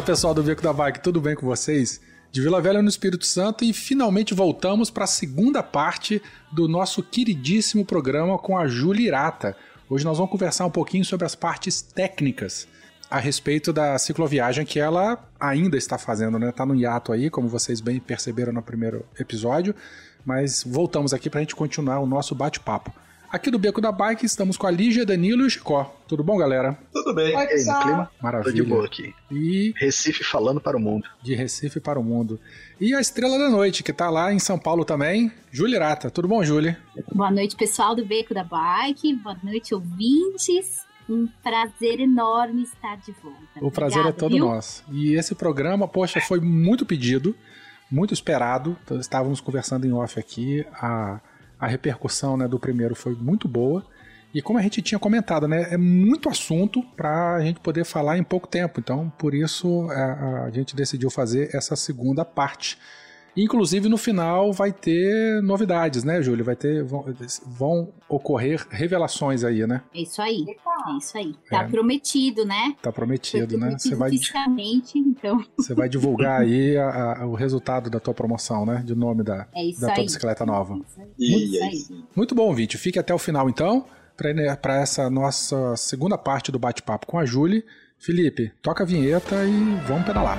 Fala pessoal do Beco da Bike, tudo bem com vocês? De Vila Velha no Espírito Santo e finalmente voltamos para a segunda parte do nosso queridíssimo programa com a Júlia Irata. Hoje nós vamos conversar um pouquinho sobre as partes técnicas a respeito da cicloviagem que ela ainda está fazendo, né? Tá no hiato aí, como vocês bem perceberam no primeiro episódio, mas voltamos aqui para a gente continuar o nosso bate-papo. Aqui do Beco da Bike estamos com a Lígia, Danilo e o Chicó. Tudo bom, galera? Tudo bem. Oi, E aí, no clima? Maravilha. Tô de boa aqui. E Recife falando para o mundo. de Recife para o mundo. E a Estrela da Noite, que tá lá em São Paulo também, Júlia Irata. Tudo bom, Júlia? Boa noite, pessoal do Beco da Bike. Boa noite, ouvintes. Um prazer enorme estar de volta. O prazer é todo viu? nosso. E esse programa, poxa, foi muito pedido, muito esperado. Então, Estávamos conversando em off aqui. A, a repercussão né, do primeiro foi muito boa. E como a gente tinha comentado, né, é muito assunto para a gente poder falar em pouco tempo. Então, por isso, a, a gente decidiu fazer essa segunda parte. Inclusive, no final vai ter novidades, né, Júlio? Vai ter, vão, vão ocorrer revelações aí, né? É isso aí. É isso aí. Tá É. prometido, né? Tá prometido, né? Você vai, fisicamente, então você vai divulgar aí a- a- o resultado da tua promoção, né? De nome da, é isso da tua aí. bicicleta nova. É isso aí. E Isso aí, aí. sim. Muito bom, Vinte. Fique até o final, então, para essa nossa segunda parte do bate-papo com a Julie. Felipe, toca a vinheta e vamos pedalar.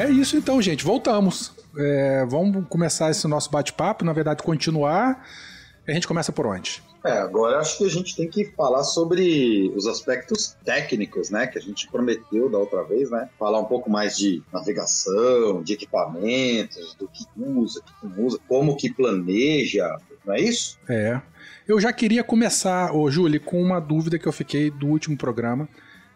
É isso então, gente. Voltamos. É, vamos começar esse nosso bate-papo, na verdade, continuar. A gente começa por onde? É, agora acho que a gente tem que falar sobre os aspectos técnicos, né? Que a gente prometeu da outra vez, né? Falar um pouco mais de navegação, de equipamentos, do que usa, que não usa, como que planeja, não é isso? É. Eu já queria começar, ô Júlio, com uma dúvida que eu fiquei do último programa.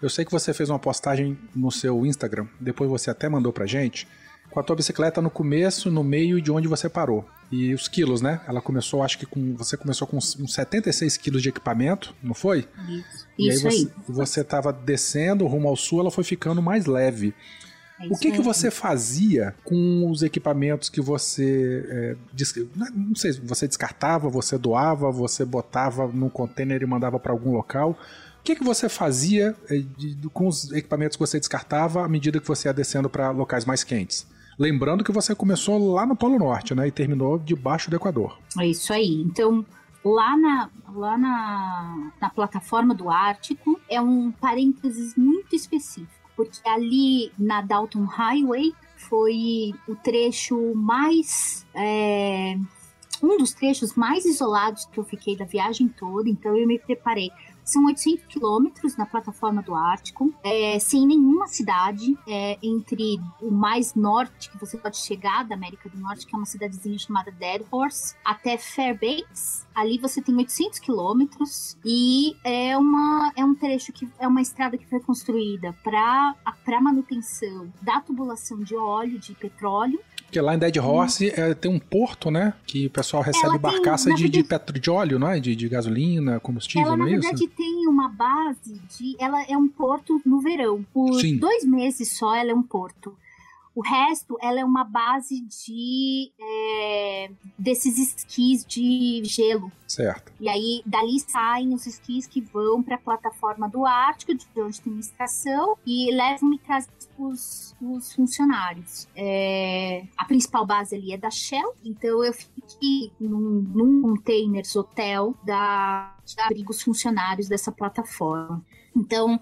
Eu sei que você fez uma postagem no seu Instagram, depois você até mandou pra gente, com a tua bicicleta no começo, no meio e de onde você parou. E os quilos, né? Ela começou, acho que com. Você começou com uns uns 76 quilos de equipamento, não foi? Isso, E isso aí você, você tava descendo rumo ao sul, ela foi ficando mais leve. É O que, que você fazia com os equipamentos que você. é, des- não sei, você descartava, você doava, você botava num container e mandava para algum local. O que, que você fazia de- com os equipamentos que você descartava à medida que você ia descendo para locais mais quentes? Lembrando que você começou lá no Polo Norte, né? E terminou debaixo do Equador. É isso aí. Então, lá na, lá na, na plataforma do Ártico é um parênteses muito específico, porque ali na Dalton Highway foi o trecho mais. é, um dos trechos mais isolados que eu fiquei da viagem toda, então eu me preparei. São 800 quilômetros na plataforma do Ártico, é, sem nenhuma cidade, é, entre o mais norte que você pode chegar da América do Norte, que é uma cidadezinha chamada Dead Horse, até Fairbanks. Ali você tem 800 quilômetros e é, uma, é um trecho que é uma estrada que foi construída para manutenção da tubulação de óleo, de petróleo, Porque lá em Dead Horse é, tem um porto, né? Que o pessoal recebe Ela tem, barcaça na de, de, petro, de óleo, não é? De, de gasolina, combustível, ela, na não é isso? verdade, tem uma base de. Ela é um porto no verão. Por Sim. dois meses só, ela é um porto. O resto, ela é uma base de é, desses esquis de gelo. Certo. E aí, dali saem os esquis que vão para a plataforma do Ártico, de onde tem estação, e levam e trazem os, os funcionários. É, a principal base ali é da Shell, então eu fiquei num, num containers hotel da, que abriga os funcionários dessa plataforma. Então,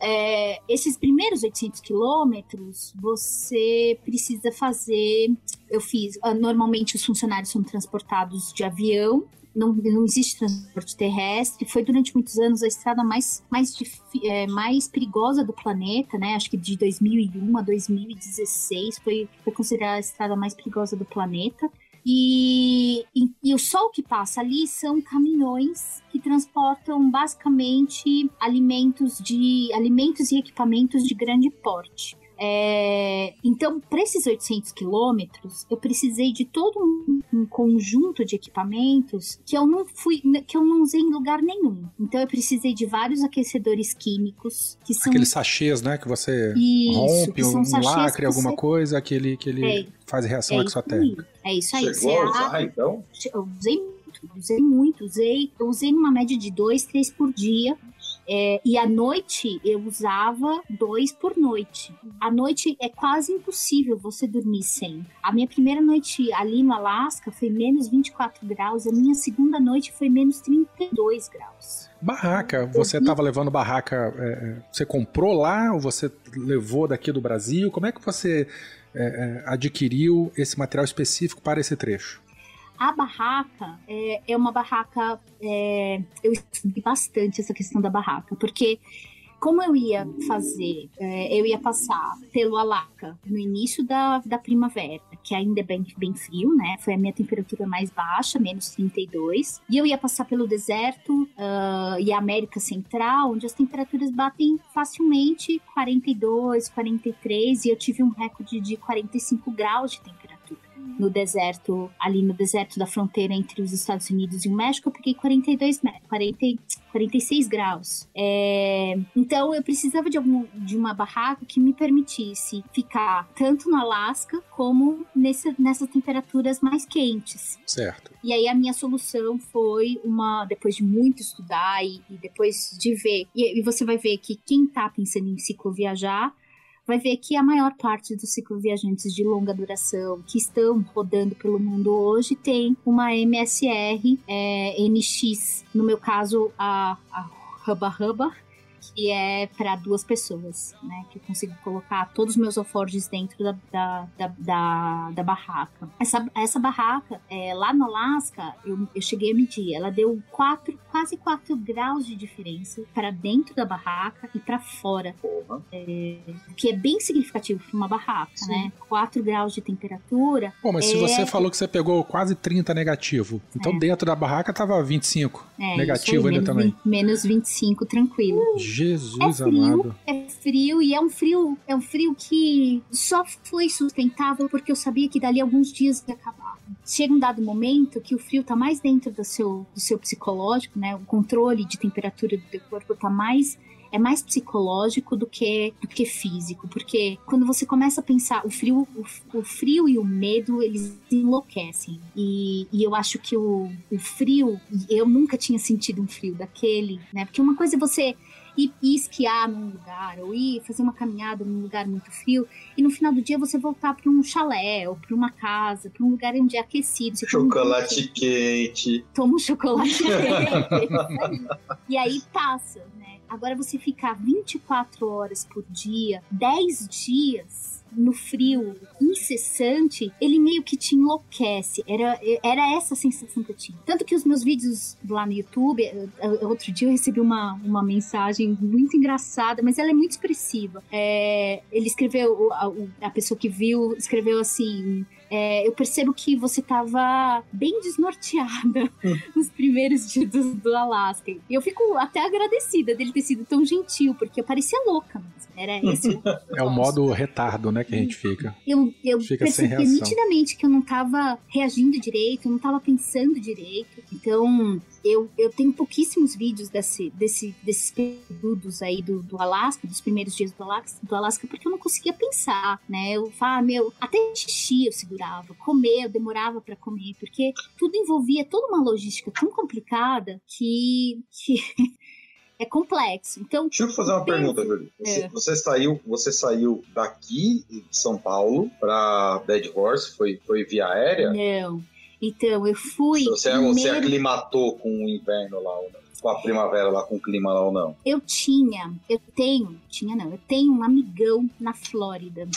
é, esses primeiros 800 quilômetros, você precisa fazer. Eu fiz. ah, Normalmente, os funcionários são transportados de avião. Não, não existe transporte terrestre. Foi durante muitos anos a estrada mais, mais, é, mais perigosa do planeta, né? Acho que de 2001 a 2016 foi, foi considerada a estrada mais perigosa do planeta. E, e, e o sol que passa ali são caminhões que transportam basicamente alimentos de alimentos e equipamentos de grande porte. É, então, para esses 800 quilômetros, eu precisei de todo um, um conjunto de equipamentos que eu não fui, que eu não usei em lugar nenhum. Então, eu precisei de vários aquecedores químicos que são Aqueles sachês, né? Que você Isso, rompe que um lacre, alguma você- coisa, que ele, que ele É. faz reação é, exotérmica. é isso aí. Chegou Você a usar, então? eu usei muito, usei muito, usei, eu usei numa média de dois, três por dia. É, e à noite eu usava dois por noite. À noite é quase impossível você dormir sem. A minha primeira noite ali no Alasca foi menos 24 graus, a minha segunda noite foi menos 32 graus. Barraca, você estava levando barraca, é, é, você comprou lá ou você levou daqui do Brasil? Como é que você é, é, adquiriu esse material específico para esse trecho? A barraca é, é uma barraca. é, eu estudei bastante essa questão da barraca, porque como eu ia fazer, é, eu ia passar pelo Alaca no início da, da primavera, que ainda é bem, bem frio, né? Foi a minha temperatura mais baixa, menos 32. E eu ia passar pelo deserto ah, e a América Central, onde as temperaturas batem facilmente 42, 43, e eu tive um recorde de 45 graus de temperatura no deserto, ali no deserto da fronteira entre os Estados Unidos e o México, eu peguei 42, me- 40, 46 graus. É, então eu precisava de, algum, de uma barraca que me permitisse ficar tanto no Alasca como nesse, nessas temperaturas mais quentes. Certo. E aí a minha solução foi uma, depois de muito estudar e, e depois de ver, e, e você vai ver que quem tá pensando em cicloviajar vai ver que a maior parte dos cicloviajantes de longa duração que estão rodando pelo mundo hoje tem uma MSR é, NX, no meu caso a, a Hubba Hubba, que é para duas pessoas, né? Que eu consigo colocar todos os meus alforjes dentro da, da, da, da, da barraca. Essa, essa barraca, é, lá no Alasca, eu, eu cheguei a medir, ela deu quatro, quase 4 graus de diferença para dentro da barraca e para fora, Porra. o que é bem significativo para uma barraca, né? 4 graus de temperatura. Bom, mas se É. você falou que você pegou quase 30 negativo, então É. dentro da barraca tava 25 É, negativo ainda menos, também. 20 menos 25, tranquilo. Jesus É frio, amado. é frio e é um frio, é um frio que só foi sustentável porque eu sabia que dali alguns dias ia acabar. Chega um dado momento que o frio tá mais dentro do seu, do seu psicológico, né? O controle de temperatura do teu corpo tá mais é mais psicológico do que do que físico, porque quando você começa a pensar o frio, o, o frio e o medo eles enlouquecem e, e eu acho que o, o frio eu nunca tinha sentido um frio daquele, né? Porque uma coisa é você ir, ir esquiar num lugar, ou ir fazer uma caminhada num lugar muito frio, e no final do dia você voltar para um chalé, ou para uma casa, para um lugar onde é aquecido. Você toma um Chocolate quente. toma um chocolate quente. e aí passa, né? Agora você ficar 24 horas por dia, 10 dias no frio incessante, ele meio que te enlouquece. Era, era essa a sensação que eu tinha. Tanto que os meus vídeos lá no YouTube, eh, eh, outro dia eu recebi uma, uma mensagem muito engraçada, mas ela é muito expressiva. É, ele escreveu, a, a pessoa que viu, escreveu assim: é, eu percebo que você tava bem desnorteada nos primeiros dias do, do Alasca. E eu fico até agradecida dele ter sido tão gentil, porque eu parecia louca mesmo. Era esse o É o modo retardo, né, que a gente fica. eu, eu Fica percebi nitidamente que eu não tava reagindo direito, eu não tava pensando direito. Então, eu, eu tenho pouquíssimos vídeos desse, desse, desses períodos aí do, do Alasca, dos primeiros dias do Alasca, do Alasca, porque eu não conseguia pensar, né? Eu falava, meu, até xixi eu segurava, comer, eu demorava para comer, porque tudo envolvia toda uma logística tão complicada que, que é complexo. Então, Deixa eu fazer uma pergunta, Júlio. Você, É. você saiu, você saiu daqui de São Paulo pra Dead Horse? Foi, foi via aérea? não. Então, eu fui. Você, você primeiro- aclimatou com o inverno lá ou não? Com a primavera lá, com o clima lá ou não? Eu tinha, eu tenho, tinha não, eu tenho um amigão na Flórida.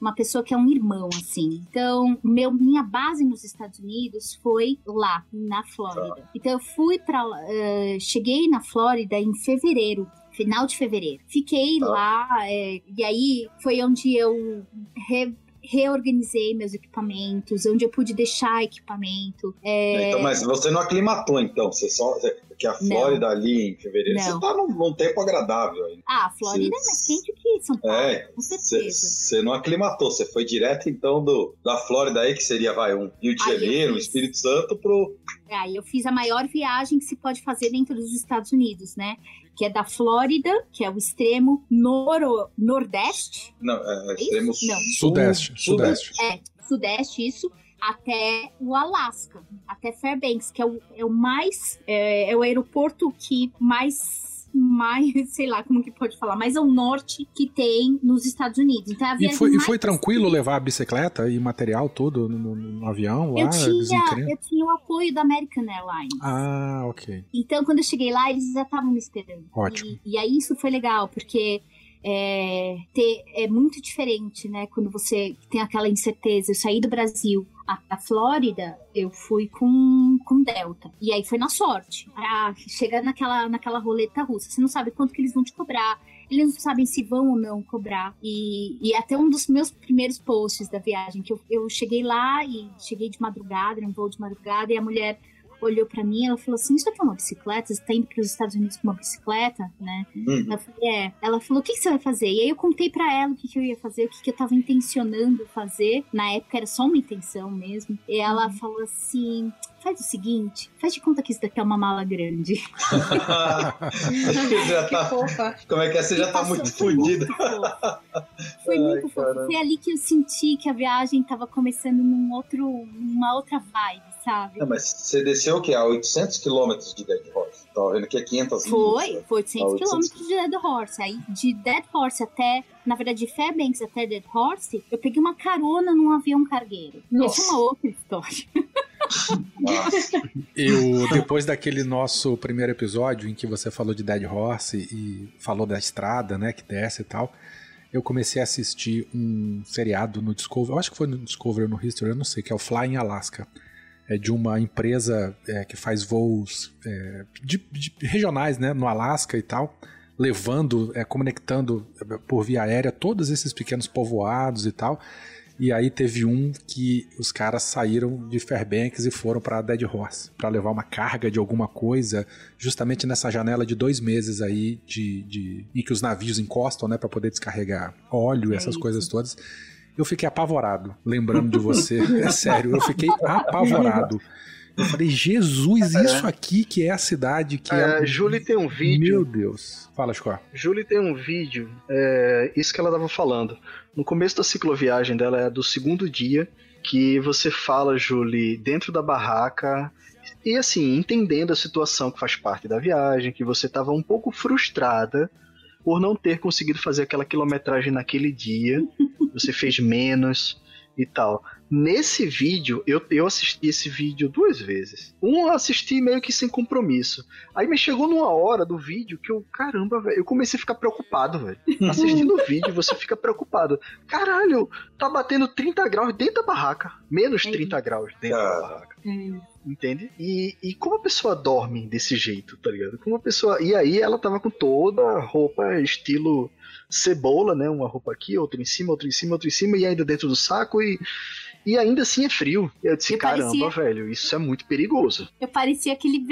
Uma pessoa que é um irmão, assim. Então, meu, minha base nos Estados Unidos foi lá, na Flórida. Então, eu fui pra. eh, cheguei na Flórida em fevereiro. Final de fevereiro. Fiquei Tá. lá, eh, e aí foi onde eu re- reorganizei meus equipamentos, onde eu pude deixar equipamento. Eh, Então, mas você não aclimatou, então? Você só. Porque a Não. Flórida ali em fevereiro, Não. você tá num, num tempo agradável aí. Ah, a Flórida é mais quente que São Paulo, É, com Você certeza. você não aclimatou, você foi direto então do, da Flórida aí, que seria vai, um Rio de Aí Janeiro, um. Espírito Santo, pro. Aí eu fiz a maior viagem que se pode fazer dentro dos Estados Unidos, né? Que é da Flórida, que é o extremo noro, nordeste, Não, é, isso? extremo Não. sul. Sudeste, sudeste. é, sudeste, isso, até o Alasca, até Fairbanks, que é o, é o mais, é, é o aeroporto que mais, mais, sei lá como que pode falar, mais ao norte que tem nos Estados Unidos. Então, é E foi, e foi tranquilo levar a bicicleta e material todo no, no- no avião lá? Eu tinha, eu tinha o apoio da American Airlines. Ah, ok. Então, quando eu cheguei lá, eles já estavam me esperando. Ótimo. E, e aí isso foi legal, porque é, ter- é muito diferente, né? Quando você tem aquela incerteza. Eu saí do Brasil a- da Flórida, eu fui com, com Delta. E aí foi na sorte. Ah, chega naquela, naquela roleta russa. Você não sabe quanto que eles vão te cobrar. Eles não sabem se vão ou não cobrar. E, e até um dos meus primeiros posts da viagem, que eu, eu cheguei lá e cheguei de madrugada, era um voo de madrugada, e a mulher olhou pra mim ela falou assim: Isso aqui é uma bicicleta? Você tá indo pros Estados Unidos com uma bicicleta, né? Uhum. Eu falei, é. Ela falou, o que, que você vai fazer? E aí eu contei pra ela o que, que eu ia fazer, o que, que eu tava intencionando fazer. Na época era só uma intenção mesmo. E ela falou assim: faz o seguinte, faz de conta que isso daqui é uma mala grande. Já Que tá- fofa. como é que é? Você já tá Passou- muito foi fofo. Foi muito fofo. caramba. Foi ali que eu senti que a viagem tava começando num outro, numa outra vibe, sabe? Não, mas você desceu o quê? A 800 quilômetros de Dead Horse. Tava vendo que é 500 Foi, milhas. foi 800 Ah, 800 quilômetros de Dead Horse. Aí de Dead Horse até, na verdade, de Fairbanks até Dead Horse, eu peguei uma carona num avião cargueiro. Nossa. Essa é uma outra história. Eu, depois daquele nosso primeiro episódio em que você falou de Dead Horse e falou da estrada, né, que desce e tal, eu comecei a assistir um seriado no Discovery, eu acho que foi no Discovery ou no History, eu não sei, que é o Flying Alaska. É de uma empresa é, que faz voos é, de, de regionais, né, no Alasca e tal, levando, é, conectando é, por via aérea todos esses pequenos povoados e tal. E aí teve um que os caras saíram de Fairbanks e foram para Dead Horse para levar uma carga de alguma coisa, justamente nessa janela de dois meses aí de, de em que os navios encostam, né, para poder descarregar óleo e É essas isso. coisas todas. Eu fiquei apavorado, lembrando de você. É sério, eu fiquei apavorado. Eu falei, Jesus, isso aqui que é a cidade que é. É, Julie tem um vídeo. Meu Deus. Fala, Chico. Julie tem um vídeo, é, isso que ela tava falando. No começo da cicloviagem dela é do segundo dia, que você fala, Julie, dentro da barraca, e assim, entendendo a situação que faz parte da viagem, que você tava um pouco frustrada por não ter conseguido fazer aquela quilometragem naquele dia, você fez menos e tal. Nesse vídeo, eu, eu assisti esse vídeo duas vezes. Um eu assisti meio que sem compromisso. Aí me chegou numa hora do vídeo que eu, caramba, velho, eu comecei a ficar preocupado, velho. Assistindo o vídeo, você fica preocupado. Caralho, tá batendo 30 graus dentro da barraca. Menos É 30 graus dentro da Cara. barraca. Entende? E, e como a pessoa dorme desse jeito, tá ligado? Como a pessoa. E aí ela tava com toda a roupa estilo cebola, né? Uma roupa aqui, outra em cima, outra em cima, outra em cima, e ainda dentro do saco e. E ainda assim é frio. E eu disse, E caramba, parecia- velho, isso é muito perigoso. Eu parecia aquele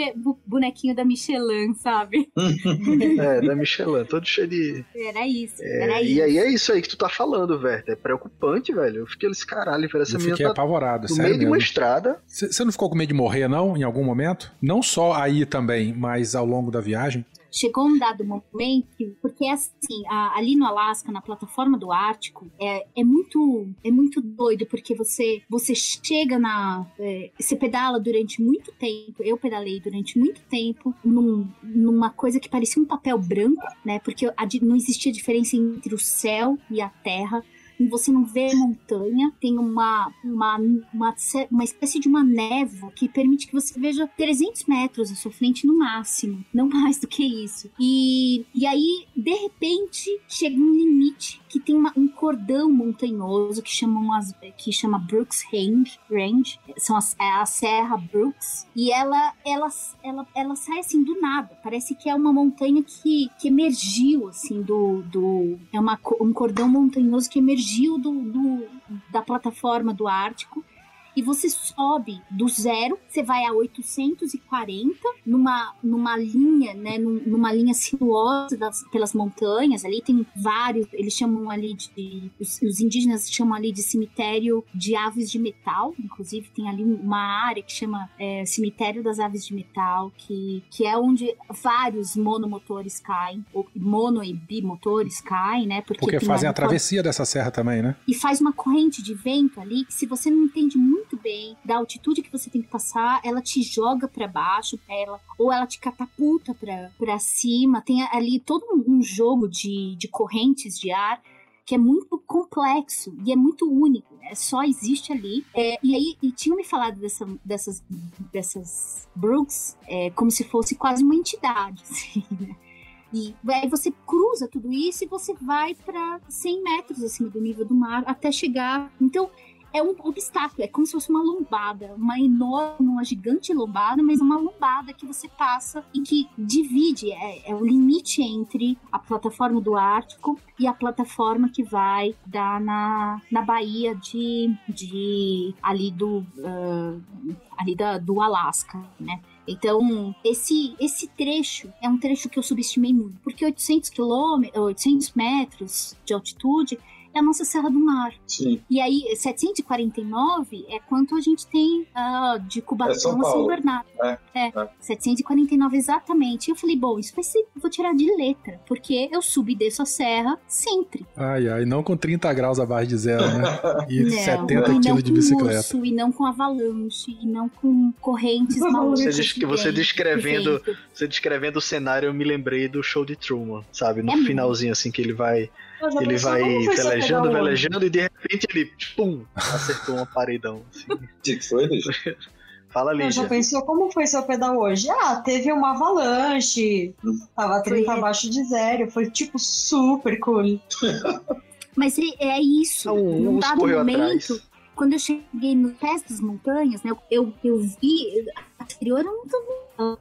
bonequinho da Michelin, sabe? é, da Michelin, todo cheio de. Era isso, É, era e isso. aí é isso aí que tu tá falando, velho. É preocupante, velho. Eu fiquei esse caralho, velho. Essa Eu menina fiquei tá apavorado, no sério meio de uma mesmo. estrada. Você não ficou com medo de morrer, não, em algum momento? Não só aí também, mas ao longo da viagem? Chegou um dado momento, que- porque assim, a- ali no Alasca, na plataforma do Ártico, é, é muito é muito doido, porque você você chega na. é, você pedala durante muito tempo, eu pedalei durante muito tempo num- numa coisa que parecia um papel branco, né? Porque a não existia diferença entre o céu e a terra. Você não vê montanha, tem uma, uma, uma, uma espécie de uma névoa que permite que você veja 300 metros à sua frente no máximo, não mais do que isso. E, e aí, de repente, chega um limite que tem uma- um cordão montanhoso que chamam as, que chama Brooks Range, Range são as, é a Serra Brooks, e ela, ela, ela, ela sai assim do nada. Parece que é uma montanha que, que emergiu assim do, do é uma, um cordão montanhoso que emergiu do, do- da plataforma do Ártico. E você sobe do zero, você vai a 840 numa, numa linha, né, num- numa linha sinuosa das- pelas montanhas. Ali tem vários, eles chamam ali de, os, os indígenas chamam ali de cemitério de aves de metal. Inclusive tem ali uma área que chama é, cemitério das aves de metal, que, que é onde vários monomotores caem, ou mono e bimotores caem, né? Porque tem fazem a travessia dessa serra também, né? e faz uma corrente de vento ali que se você não entende muito bem da altitude que você tem que passar, ela te joga para baixo, ela ou ela te catapulta para cima. Tem ali todo um jogo de, de correntes de ar que é muito complexo e é muito único, né? Só existe ali. É, e aí, e tinham me falado dessa, dessas, dessas Brooks é, como se fosse quase uma entidade, assim, né? E aí você cruza tudo isso e você vai para 100 metros acima do nível do mar até chegar. Então é um obstáculo, é como se fosse uma lombada, uma enorme, uma gigante lombada, mas uma lombada que você passa e que divide, é, é o limite entre a plataforma do Ártico e a plataforma que vai dar na, na Baía de, de ali do ah, ali da, do Alasca, né? Então, esse, esse trecho é um trecho que eu subestimei muito, porque 800 quilômetros, 800 metros de altitude é a nossa Serra do Mar. Sim. E aí, 749 é quanto a gente tem ah, de É São Cubatão a São. Bernardo. É, É, é. 749 exatamente. E eu falei, bom, isso vai ser, vou tirar de letra, porque eu subo e desço a serra sempre. Ai, ai, não com 30 graus abaixo de zero, né? E Não, 70 e não quilos de com bicicleta. urso, e não com avalanche, e não com correntes malucas. Você diz que você descrevendo-. Você descrevendo o cenário, eu me lembrei do show de Truman, sabe? No É finalzinho, assim, que ele vai, ele vai velejando, velejando, e de repente ele, pum, acertou uma paredão. assim. O que que foi, Luiz? Fala, Eu já Lígia. pensou como foi seu pedal hoje? Ah, teve uma avalanche, tava 30 Foi- abaixo de zero, foi tipo super cool. Mas é, isso. Um Num dado momento, atrás. quando eu cheguei no pés das montanhas, né, eu, eu vi exterior era muito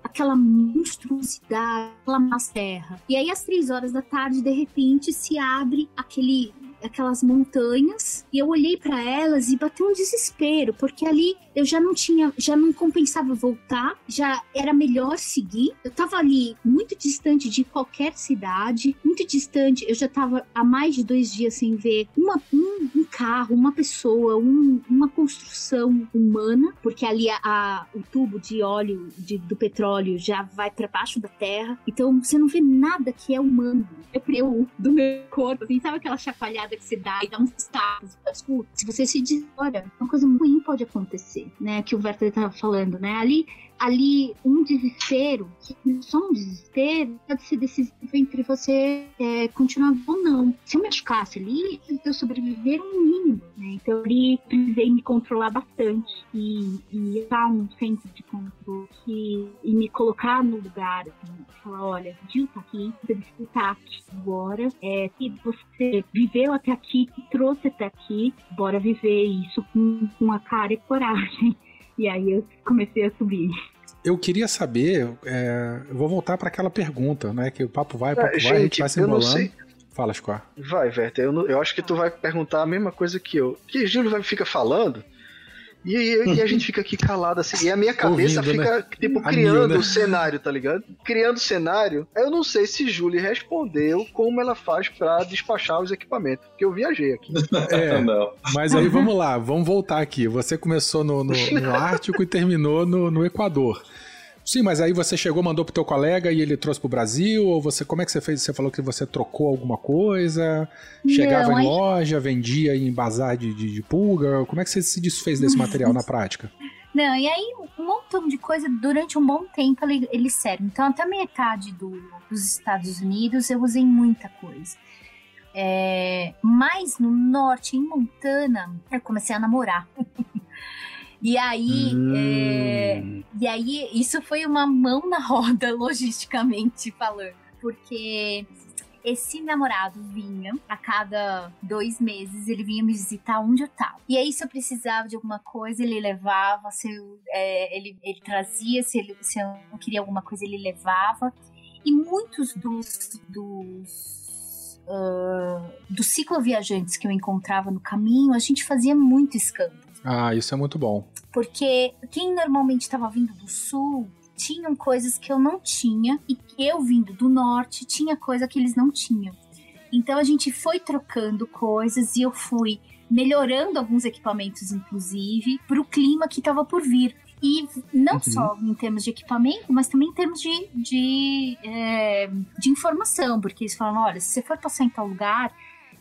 aquela monstruosidade, aquela massa terra. E aí, às três horas da tarde, de repente, se abre aquele aquelas montanhas e eu olhei para elas e bateu um desespero porque ali eu já não tinha já não compensava voltar já era melhor seguir eu tava ali muito distante de qualquer cidade muito distante eu já tava há mais de dois dias sem ver uma, um, um carro uma pessoa um- uma construção humana porque ali a, a- o tubo de óleo de- do petróleo já vai para baixo da terra. Então você não vê nada que é humano. Eu pneu do meu corpo assim, sabe aquela chacoalhada que você dá e dá uns tapas escuta se você se desora uma coisa ruim pode acontecer né que o Werther estava falando né? Ali ali um desespero, só um desespero, pode ser decisivo entre você é, continuar ou não. Se eu me machucasse ali, eu sobreviver um mínimo, né? Então ali precisei me controlar bastante e, e um centro de controle que, e me colocar no lugar, assim, falar, olha, Gil tá aqui, você tá aqui agora, é, se você viveu até aqui, trouxe até aqui, bora viver isso com, com a cara e coragem. E aí eu comecei a subir. Eu queria saber, é, eu vou voltar para aquela pergunta, né? Que o papo vai, o papo Ah, vai, a gente gente, vai se enrolando. Fala, Squar. Vai, Werther, eu, eu acho que tu vai perguntar a mesma coisa que eu. Que Júlio vai fica falando. E, e- e a gente fica aqui calado assim. E a minha cabeça Ouvindo, né? fica, tipo, A criando mil, né? o cenário, tá ligado? Criando o cenário. Eu não sei se Julie respondeu como ela faz pra despachar os equipamentos. Porque eu viajei aqui. É, Não. mas aí vamos lá, vamos voltar aqui. Você começou no, no- no Ártico e terminou no, no Equador. Sim, mas aí você chegou, mandou pro teu colega e ele trouxe pro Brasil? Ou você, como é que você fez? Você falou que você trocou alguma coisa? Chegava Não, em aí- loja, vendia em bazar de, de, de pulga? Como é que você se desfez desse material na prática? Não, e aí um montão de coisa durante um bom tempo ele, ele serve. Então, até metade do- dos Estados Unidos eu usei muita coisa. É, mas no norte, em Montana, eu comecei a namorar. e aí, é, Hum. e aí, isso foi uma mão na roda, logisticamente falando. Porque esse namorado vinha a cada dois meses, ele vinha me visitar onde eu tava. E aí, se eu precisava de alguma coisa, ele levava, se eu, é, ele, ele trazia, se, ele, se eu queria alguma coisa, ele levava. E muitos dos. dos ah, dos cicloviajantes que eu encontrava no caminho, a gente fazia muito escândalo. Ah, isso é muito bom. Porque quem normalmente estava vindo do sul tinham coisas que eu não tinha e eu vindo do norte tinha coisa que eles não tinham. Então a gente foi trocando coisas e eu fui melhorando alguns equipamentos, inclusive, para o clima que estava por vir. E não Uhum. só em termos de equipamento, mas também em termos de, de, é, de informação, porque eles falam: olha, se você for passar em tal lugar,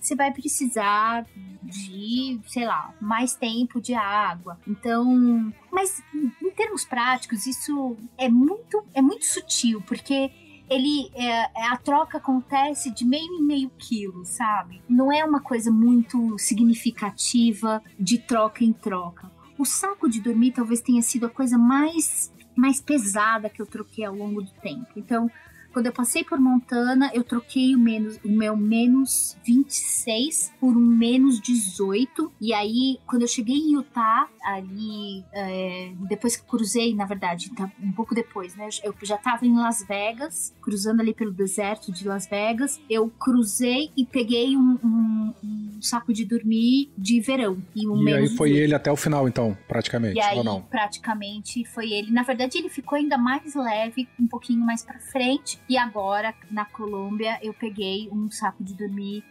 você vai precisar de, sei lá, mais tempo de água. Então, mas em termos práticos, isso é muito, é muito sutil, porque ele é, a troca acontece de meio em meio quilo, sabe? Não é uma coisa muito significativa de troca em troca. O saco de dormir talvez tenha sido a coisa mais mais pesada que eu troquei ao longo do tempo. Então, quando eu passei por Montana, eu troquei o, menos, o meu menos 26 por um menos 18. E aí, quando eu cheguei em Utah, ali, é, depois que cruzei, na verdade, tá, um pouco depois, né? Eu já tava em Las Vegas, cruzando ali pelo deserto de Las Vegas. Eu cruzei e peguei um, um- um saco de dormir de verão. E, um E aí foi 18. ele até o final, então, praticamente, E aí, ou não? praticamente, foi ele. Na verdade, ele ficou ainda mais leve, um pouquinho mais pra frente. E agora, na Colômbia, eu peguei um saco de dormir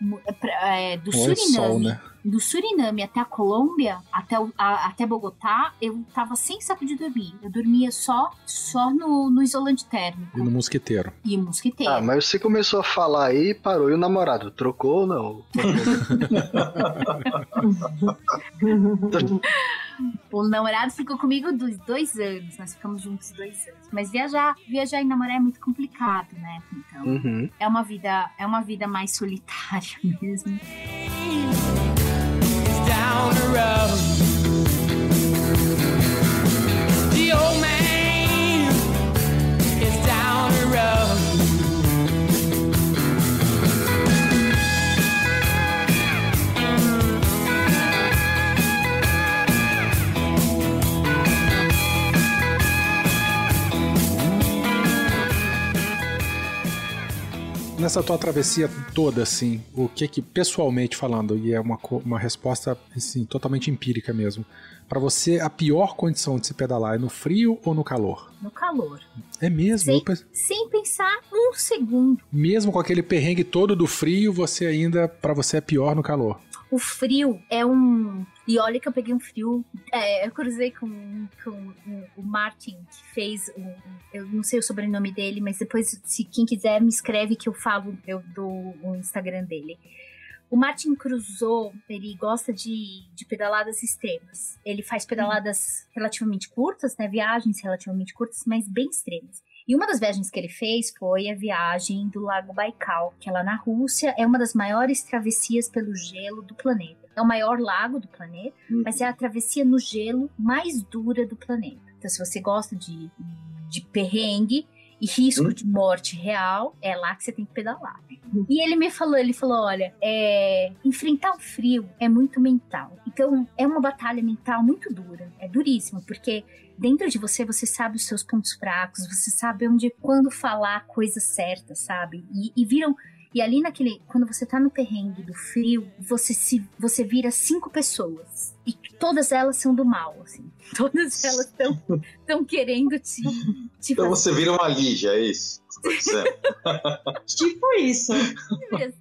é, é, do é Suriname. sol, né? Do Suriname até a Colômbia, até, o- a- até Bogotá, eu tava sem saco de dormir. Eu dormia só, só no, no isolante térmico E no mosquiteiro. e mosquiteiro. Ah, mas você começou a falar aí e parou. E o namorado, trocou ou não? O namorado ficou comigo dos dois anos. Nós ficamos juntos dois anos. Mas viajar, viajar e namorar é muito complicado, né? Então, Uhum. é uma vida, é uma vida mais solitária mesmo. down the road. The old man is down the road. Nessa tua travessia toda, assim, o que que, pessoalmente falando, e é uma, uma resposta, assim, totalmente empírica mesmo, pra você a pior condição de se pedalar é no frio ou no calor? No calor. É mesmo? Pe- Sem pensar um segundo. Mesmo com aquele perrengue todo do frio, você ainda, pra você é pior no calor. O frio é um. E olha que eu peguei um frio. É, eu cruzei com, com o- Martin, que fez o. Eu não sei o sobrenome dele, mas depois, se quem quiser, me escreve que eu falo, eu dou o Instagram dele. O Martin cruzou, ele gosta de, de pedaladas extremas. Ele faz pedaladas relativamente curtas, né? Viagens relativamente curtas, mas bem extremas. E uma das viagens que ele fez foi a viagem do Lago Baikal, que é lá na Rússia, é uma das maiores travessias pelo gelo do planeta. É o maior lago do planeta, mas é a travessia no gelo mais dura do planeta. Então, se você gosta de, de perrengue e risco Hum. de morte real, é lá que você tem que pedalar. E ele me falou, ele falou, olha, é, enfrentar o frio é muito mental. Então, é uma batalha mental muito dura, é duríssima, porque dentro de você você sabe os seus pontos fracos, você sabe onde quando falar a coisa certa, sabe? E, e viram E ali naquele, quando você tá no perrengue do frio, você se você vira cinco pessoas e todas elas são do mal, assim. Todas elas estão estão querendo te, te Então fazer você vira uma Lígia, é isso? tá? Tipo isso.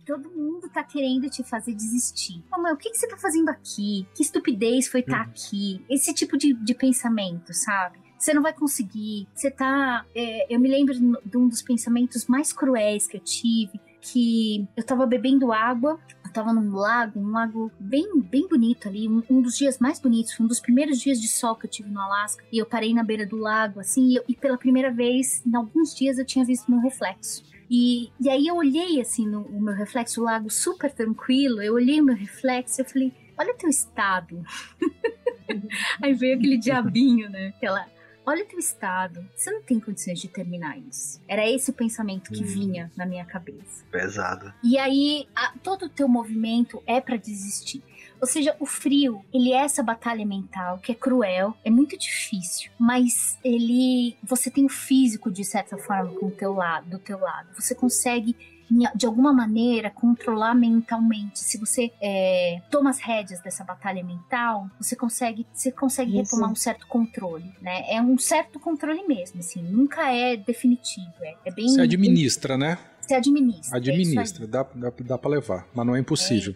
Todo mundo tá querendo te fazer desistir. Mamãe, o que, que você tá fazendo aqui? Que estupidez foi estar aqui? Esse tipo de, de pensamento, sabe? Você não vai conseguir. Você tá. é, eu me lembro de um dos pensamentos mais cruéis que eu tive. Que eu tava bebendo água, eu tava num lago, um lago bem, bem bonito ali, um, um dos dias mais bonitos, um dos primeiros dias de sol que eu tive no Alasca. E eu parei na beira do lago, assim, e, eu- e pela primeira vez, em alguns dias, eu tinha visto meu reflexo. E, e aí eu olhei assim no o meu reflexo, o lago super tranquilo. Eu olhei o meu reflexo e eu falei, olha teu estado. aí veio aquele diabinho, né? Aquela, olha teu estado. Você não tem condições de terminar isso. Era esse o pensamento que vinha na minha cabeça. Pesado. E aí, a- todo o teu movimento é pra desistir. Ou seja, o frio, ele é essa batalha mental que é cruel, é muito difícil, mas ele, você tem o físico de certa forma com o teu lado, do teu lado. Você consegue de alguma maneira controlar mentalmente. Se você é, toma as rédeas dessa batalha mental, você consegue, você consegue Isso. retomar um certo controle, né? É um certo controle mesmo, assim, nunca é definitivo, é, é bem Você administra, né? você administra. é. Administra, dá, dá, dá pra levar, mas não é impossível.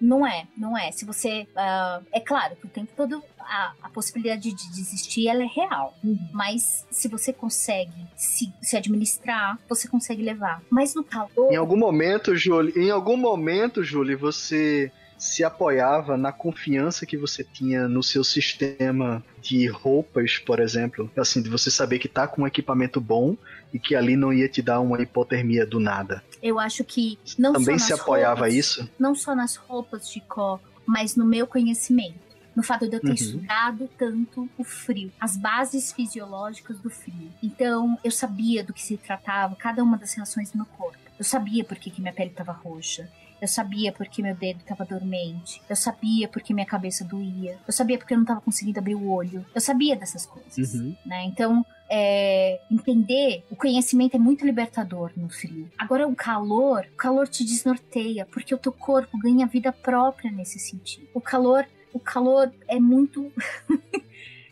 Não é, não é. Se você. ah, é claro que o tempo todo a, a possibilidade de desistir ela é real. Mas se você consegue se, se administrar, você consegue levar. Mas no calor. Em algum momento, Júlio, em algum momento, Júlio, você se apoiava na confiança que você tinha no seu sistema de roupas, por exemplo, assim, de você saber que tá com um equipamento bom e que ali não ia te dar uma hipotermia do nada. Eu acho que não Também só se apoiava roupas, isso? Não só nas roupas de có, mas no meu conhecimento. No fato de eu ter Uhum. estudado tanto o frio, as bases fisiológicas do frio. Então, eu sabia do que se tratava, cada uma das reações do meu corpo. Eu sabia por que, que minha pele estava roxa. Eu sabia porque meu dedo estava dormente. Eu sabia porque minha cabeça doía. Eu sabia porque eu não estava conseguindo abrir o olho. Eu sabia dessas coisas. Uhum. né? Então, é, entender o conhecimento é muito libertador no frio. Agora, o calor, o calor te desnorteia, porque o teu corpo ganha vida própria nesse sentido. O calor, o calor é muito.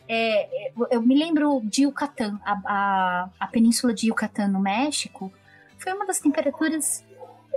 É, é, eu me lembro de Yucatán, a, a, a península de Yucatán no México, foi uma das temperaturas.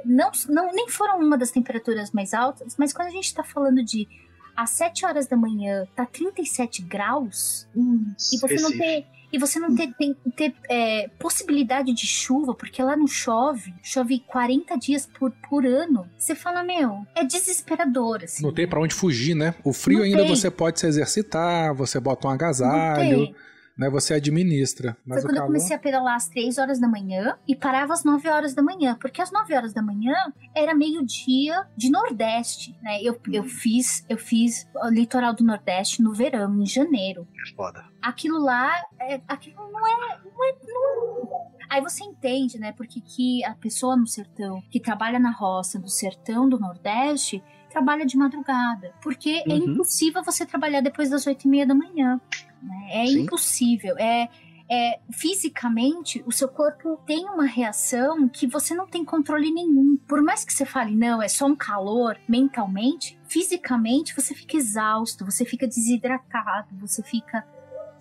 Não, não, nem foram uma das temperaturas mais altas, mas quando a gente tá falando de às 7 horas da manhã tá 37 graus, e você não ter e você não ter, tem- ter é, possibilidade de chuva, porque lá não chove, chove 40 dias por, por ano. Você fala, meu, é desesperador, assim. Não tem pra onde fugir, né? O frio Não ainda tem. você pode se exercitar, você bota um Não agasalho, tem. Né? Você administra. Mas Foi quando eu calor... comecei a pedalar às 3 horas da manhã e parava às 9 horas da manhã, porque às 9 horas da manhã era meio-dia de Nordeste, né? Eu, eu fiz, eu fiz o litoral do Nordeste no verão, em janeiro. Foda. aquilo lá, é, aquilo não é, não é não- Aí você entende, né? Porque que a pessoa no sertão, que trabalha na roça do sertão do Nordeste, trabalha de madrugada. Porque é Uhum. impossível você trabalhar depois das oito e meia da manhã. Né? É Sim. impossível. É, é, fisicamente, o seu corpo tem uma reação que você não tem controle nenhum. Por mais que você fale, não, é só um calor, mentalmente, fisicamente você fica exausto, você fica desidratado, você fica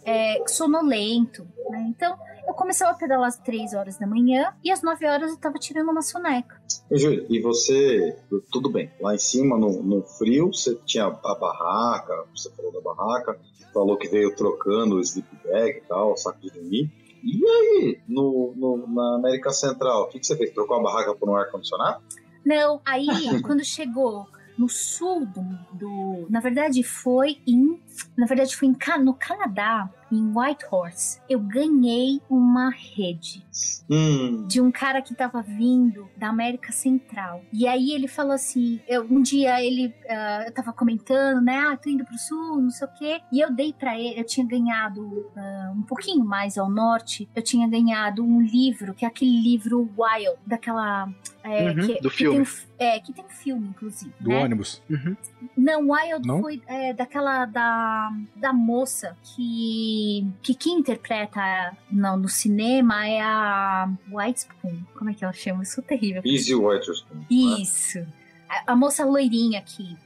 é, sonolento. Né? Então, eu começava a pedalar às 3 horas da manhã e às 9 horas eu tava tirando uma soneca. Ô, Júlio, e você, tudo bem, lá em cima, no, no frio, você tinha a barraca, você falou da barraca, falou que veio trocando o sleep bag e tal, saco de dormir. E aí, no, no- na América Central, o que, que você fez? Trocou a barraca por um ar-condicionado? Não, aí quando chegou no sul do, do- na verdade foi em, na verdade foi em, no Canadá, em Whitehorse. Eu ganhei uma rede Hum, de um cara que tava vindo da América Central. E aí ele falou assim, eu, um dia ele, ah, eu tava comentando, né, ah, tô indo pro sul, não sei o quê, e eu dei pra ele, eu tinha ganhado ah, um pouquinho mais ao norte, eu tinha ganhado um livro, que é aquele livro Wild, daquela... é, Uhum, que, do que filme. Tem, um é, que tem um filme, inclusive. Do né? ônibus. Uhum. Não, Wild Não? foi é, daquela da, da moça que que, que quem interpreta no, no cinema é a White Spoon. Como é que ela chama? Isso é terrível. Easy Witherspoon. Isso. A, a moça loirinha que,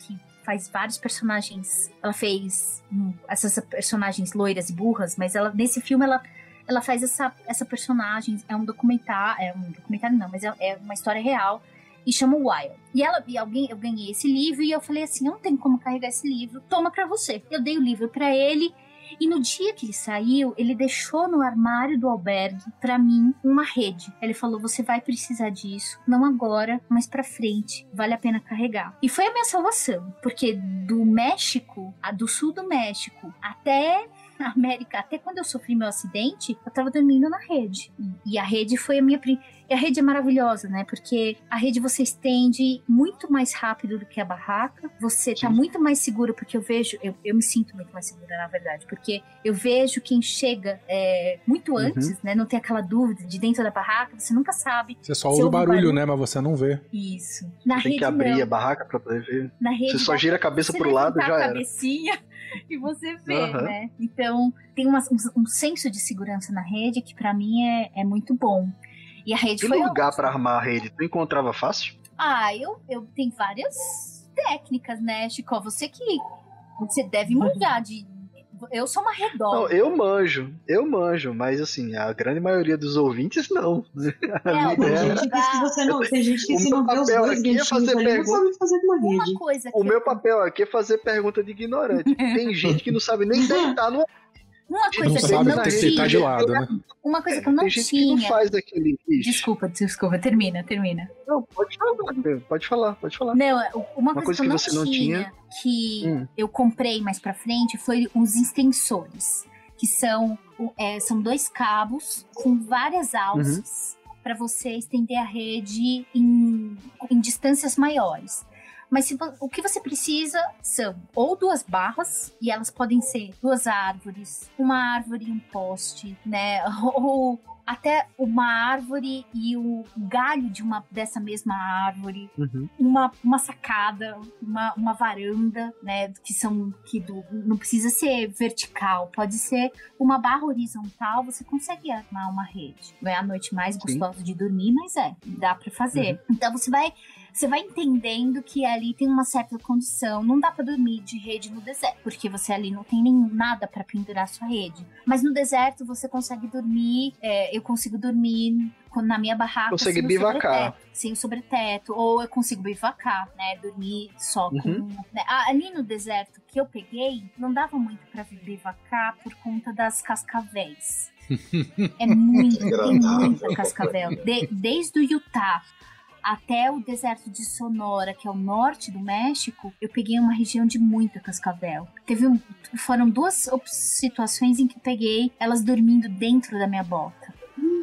que faz vários personagens. Ela fez hum, essas personagens loiras e burras, mas ela nesse filme ela, ela faz essa, essa personagem. É um documentário. É um documentário, não, mas é, é uma história real. E chama Wild. E ela e alguém, eu ganhei esse livro e eu falei assim: eu não tenho como carregar esse livro, toma pra você. Eu dei o livro pra ele. E no dia que ele saiu, ele deixou no armário do albergue pra mim uma rede. Ele falou: "Você vai precisar disso, não agora, mas pra frente. Vale a pena carregar". E foi a minha salvação, porque do México, do sul do México, até a América, até quando eu sofri meu acidente, eu tava dormindo na rede. E, a rede foi a minha pri- e a rede é maravilhosa, né? Porque a rede você estende muito mais rápido do que a barraca. Você tá muito mais seguro, porque eu vejo, eu, eu me sinto muito mais segura, na verdade. Porque eu vejo quem chega é, muito antes, né? Não tem aquela dúvida de dentro da barraca, você nunca sabe. Você só ouve o barulho, barulho- né? Mas você não vê. Isso. Na Tem rede que abrir não. a barraca pra poder ver. Na rede Você só gira a cabeça pro lado levantar já a era. cabecinha e você vê, Aham. né? Então, tem uma- um, um senso de segurança na rede que pra mim é, é muito bom. E a rede E foi lugar pra armar a rede, tu encontrava fácil? Ah, eu, eu tenho várias técnicas, né, Chico? Você que. Você deve manjar de. Eu sou uma Não, redonda. eu manjo, eu manjo, mas assim, a grande maioria dos ouvintes não. A É, minha Tem ideia- gente que se você não, tem gente que O se não vê os papel dois aqui é fazer ali, não pergunta. sabe fazer uma rede. Uma coisa que. O meu papel aqui é fazer pergunta de ignorante. Tem gente que não sabe nem deitar no Uma coisa Não que eu sabe não deitar de tinha. lado, né? Uma coisa que eu não Tem gente que não tinha. faz. Desculpa, desculpa, termina, termina. Não, pode falar, pode falar, pode falar. Não, uma, coisa, coisa que eu que não você não tinha, que Hum. eu comprei mais pra frente foi os extensores, que são, é, são dois cabos com várias alças pra você estender a rede em, em distâncias maiores. Mas se o que você precisa são ou duas barras, e elas podem ser duas árvores, uma árvore e um poste, né? Ou até uma árvore e o galho de uma dessa mesma árvore Uhum. uma, uma sacada, uma, uma varanda, né? Que são. que do, não precisa ser vertical, pode ser uma barra horizontal, você consegue armar uma rede. Não é a noite mais gostosa de dormir, mas é, dá pra fazer. Então você vai. Você vai entendendo que ali tem uma certa condição. Não dá pra dormir de rede no deserto, porque você ali não tem nem nada pra pendurar sua rede. Mas no deserto você consegue dormir. é, eu consigo dormir na minha barraca. O bivacar. sobreteto, Sem o sobreteto. Ou eu consigo bivacar, né? Dormir só com. Uhum. né, Ali no deserto que eu peguei, não dava muito pra bivacar por conta das cascavéis. É muito, tem muita cascavel. De- desde o Utah até o deserto de Sonora, que é o norte do México, eu peguei uma região de muita cascavel. Teve um, foram duas situações em que eu peguei elas dormindo dentro da minha bota.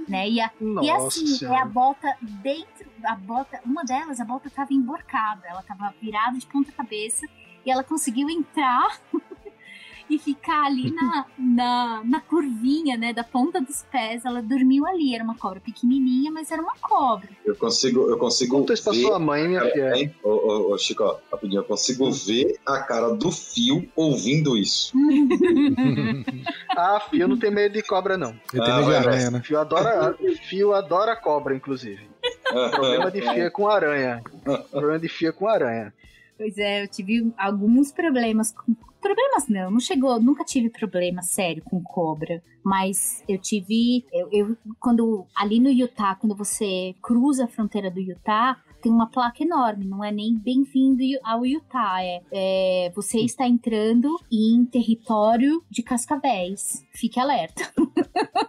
Né? E, a, e assim, é a bota dentro, a bota, uma delas, a bota tava emborcada, ela tava virada de ponta cabeça e ela conseguiu entrar e ficar ali na, na, na curvinha, né, da ponta dos pés. Ela dormiu ali, era uma cobra pequenininha, mas era uma cobra. Eu consigo, eu consigo Conta isso pra ver. sua mãe, minha filha. Hein? Ô, ô, ô, Chico, ó, rapidinho, eu consigo ver a cara do fio ouvindo isso. Ah, Fio não tem medo de cobra, não. Ele tem Ah, medo de vai, aranha, né? Fio adora, Fio adora cobra, inclusive. O problema de Fio é com aranha. O problema de Fio é com aranha. Pois é, eu tive alguns problemas com. Problemas não, não chegou, nunca tive problema sério com cobra. Mas eu tive. Eu, eu- quando. Ali no Utah, quando você cruza a fronteira do Utah, tem uma placa enorme, não é nem bem-vindo ao Utah. É, é, você está entrando em território de cascavéis. Fique alerta.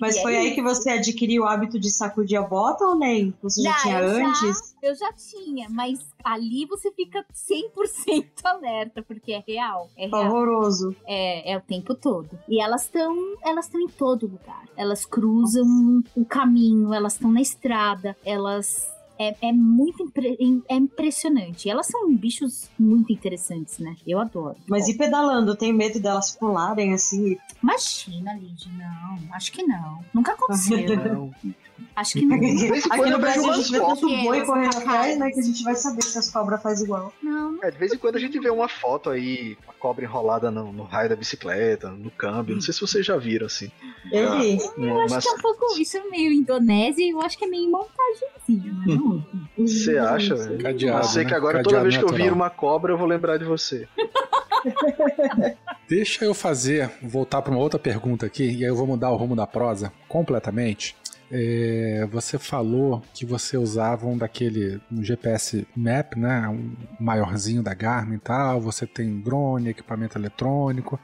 Mas E foi aí? aí que você adquiriu o hábito de sacudir a bota ou nem? Você já tinha eu já- antes? Eu já tinha, mas ali você fica 100% alerta, porque é real. É real. Pavoroso. É, é o tempo todo. E elas estão elas estão em todo lugar. Elas cruzam o caminho, elas estão na estrada, elas É, é muito impre- é impressionante. Elas são bichos muito interessantes, né? Eu adoro. Mas e pedalando? Eu tenho medo delas pularem assim. Imagina, Lid, não. Acho que não. Nunca aconteceu. Não. acho que não. vez em Aqui quando no eu vejo Brasil a umas gente vê tanto fotos. boi correndo Elas atrás, né? Que a gente vai saber se as cobras faz igual. Não, É, de vez em quando a gente vê uma foto aí, uma cobra enrolada no, no raio da bicicleta, no câmbio. Não sei se vocês já viram, assim. Eu vi. eu acho que é um pouco. Isso é meio Indonésia e eu acho que é meio montagenzinha, né? Não? Você acha? velho? Cadeado, eu sei né? que agora Cadeado toda vez que eu vir uma cobra, eu vou lembrar de você. Deixa eu fazer, voltar para uma outra pergunta aqui, e aí eu vou mudar o rumo da prosa completamente. É, você falou que você usava um daquele um GPS Map, né? Um maiorzinho da Garmin e tal. Você tem drone, equipamento eletrônico.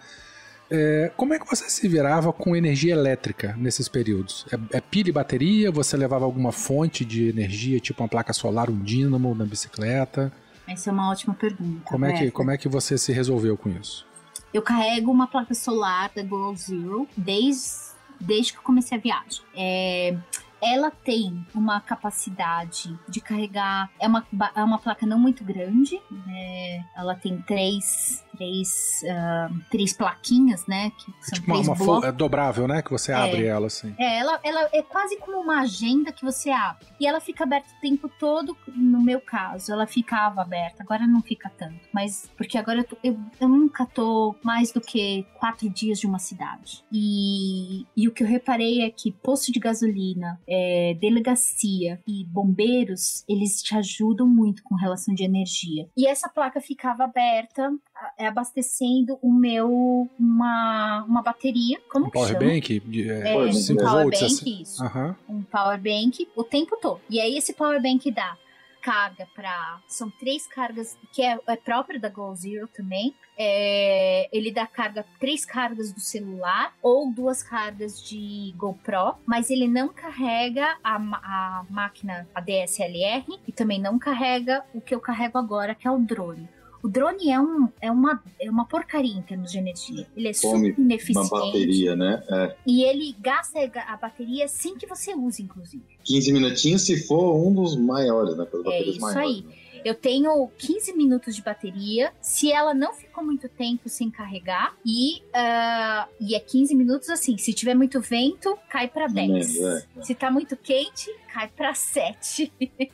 É, como é que você se virava com energia elétrica nesses períodos? É, é pilha e bateria? Você levava alguma fonte de energia, tipo uma placa solar, um dínamo na bicicleta? Essa é uma ótima pergunta. Como é, que, como é que você se resolveu com isso? Eu carrego uma placa solar da Goal Zero desde, desde que eu comecei a viagem. É, ela tem uma capacidade de carregar. É uma, é uma placa não muito grande. né? Ela tem três, três, ah, três plaquinhas, né? Que são Tipo uma, três uma fo- blocos. é dobrável, né? Que você É. abre ela assim. É, ela, ela é quase como uma agenda que você abre. E ela fica aberta o tempo todo, no meu caso. Ela ficava aberta, agora não fica tanto. Mas, porque agora eu, tô- eu, eu nunca tô mais do que quatro dias de uma cidade. E, e o que eu reparei é que posto de gasolina, é, delegacia e bombeiros, eles te ajudam muito com relação de energia. E essa placa ficava aberta, a- abastecendo o meu, uma, uma bateria. Como Um que chama? power bank de É, Power um bank, 5 power volts. bank, assim. isso. Aham. Um power bank o tempo todo. E aí esse power bank dá carga para são três cargas que é, é próprio da Go Zero também. É, ele dá carga três cargas do celular ou duas cargas de GoPro, mas ele não carrega a, a máquina a DSLR e também não carrega o que eu carrego agora que é o drone. O drone é, um, é, uma, é uma porcaria em termos de energia. Ele é Come super ineficiente. Uma bateria, né? É. E ele gasta a bateria sem que você use, inclusive. 15 minutinhos se for um dos maiores, né? Pelas É isso maiores. aí. né? Eu tenho 15 minutos de bateria. Se ela não ficou muito tempo sem carregar, e, ah, e é 15 minutos assim. Se tiver muito vento, cai pra 10. Menos, é. Se tá muito quente, cai pra 7.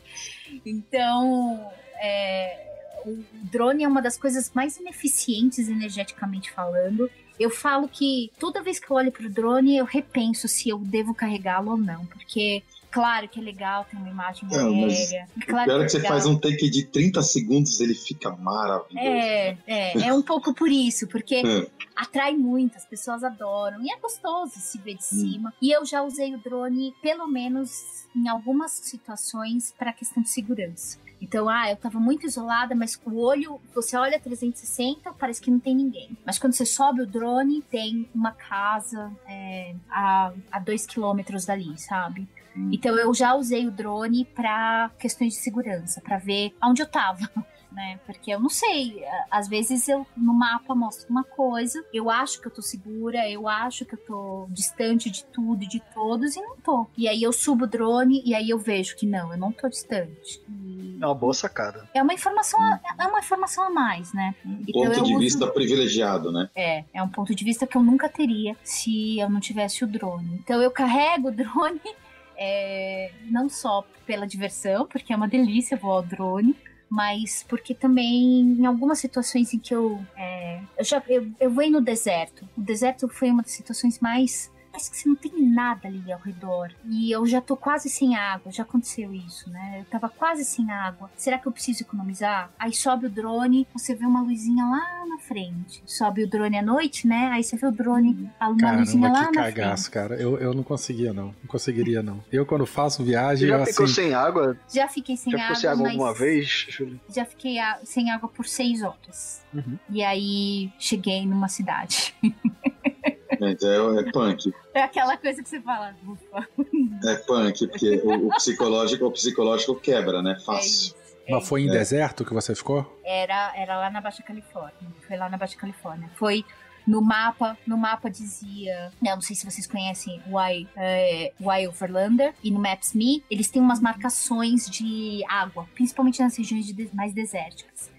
então, é, o drone é uma das coisas mais ineficientes energeticamente falando. Eu falo que toda vez que eu olho pro drone, eu repenso se eu devo carregá-lo ou não. Porque, claro que é legal ter uma imagem Não, mas aérea. O Claro pior é que você legal. faz um take de 30 segundos, ele fica maravilhoso. É, é, é um pouco por isso, porque É. atrai muito, as pessoas adoram e é gostoso se ver de Hum. cima. E eu já usei o drone, pelo menos em algumas situações, para questão de segurança. Então, ah, eu tava muito isolada, mas o olho, você olha 360, parece que não tem ninguém. Mas quando você sobe o drone, tem uma casa é, a, a dois quilômetros dali, sabe? Hum. Então eu já usei o drone para questões de segurança, para ver onde eu tava. Né? Porque eu não sei, às vezes eu no mapa mostro uma coisa, eu acho que eu tô segura, eu acho que eu tô distante de tudo e de todos e não tô. E aí eu subo o drone e aí eu vejo que não, eu não tô distante. E É uma boa sacada. é uma informação, a- é uma informação a mais, né? Então Ponto de uso- vista privilegiado, né? é, é um ponto de vista que eu nunca teria se eu não tivesse o drone. Então eu carrego o drone é, não só pela diversão, porque é uma delícia voar o drone, mas porque também em algumas situações em que eu é, eu já eu, eu voei no deserto. O deserto foi uma das situações mais parece que você não tem nada ali ao redor. E eu já tô quase sem água, já aconteceu isso, né? Eu tava quase sem água. Será que eu preciso economizar? Aí sobe o drone, você vê uma luzinha lá na frente. Sobe o drone à noite, né? Aí você vê o drone, a uma luzinha Caramba, lá que na cagaço, frente. cara. Eu, eu não conseguia, não. Não conseguiria, não. Eu, quando faço viagem, eu já ficou assim. sem água? Já fiquei sem já água, ficou sem água mas alguma vez, Júlio? já fiquei a- sem água por seis horas. Uhum. E aí cheguei numa cidade. Gente, é, é punk. É aquela coisa que você fala, ufa. É punk, porque o, o psicológico, o psicológico quebra, né? É Fácil. isso. é Mas foi em É. deserto que você ficou? era, era lá na Baixa Califórnia. Foi lá na Baixa Califórnia. Foi No mapa, no mapa dizia, não, não sei se vocês conhecem o I, é, o I Overlander e no Maps.me, eles têm umas marcações de água, principalmente nas regiões de- mais desérticas.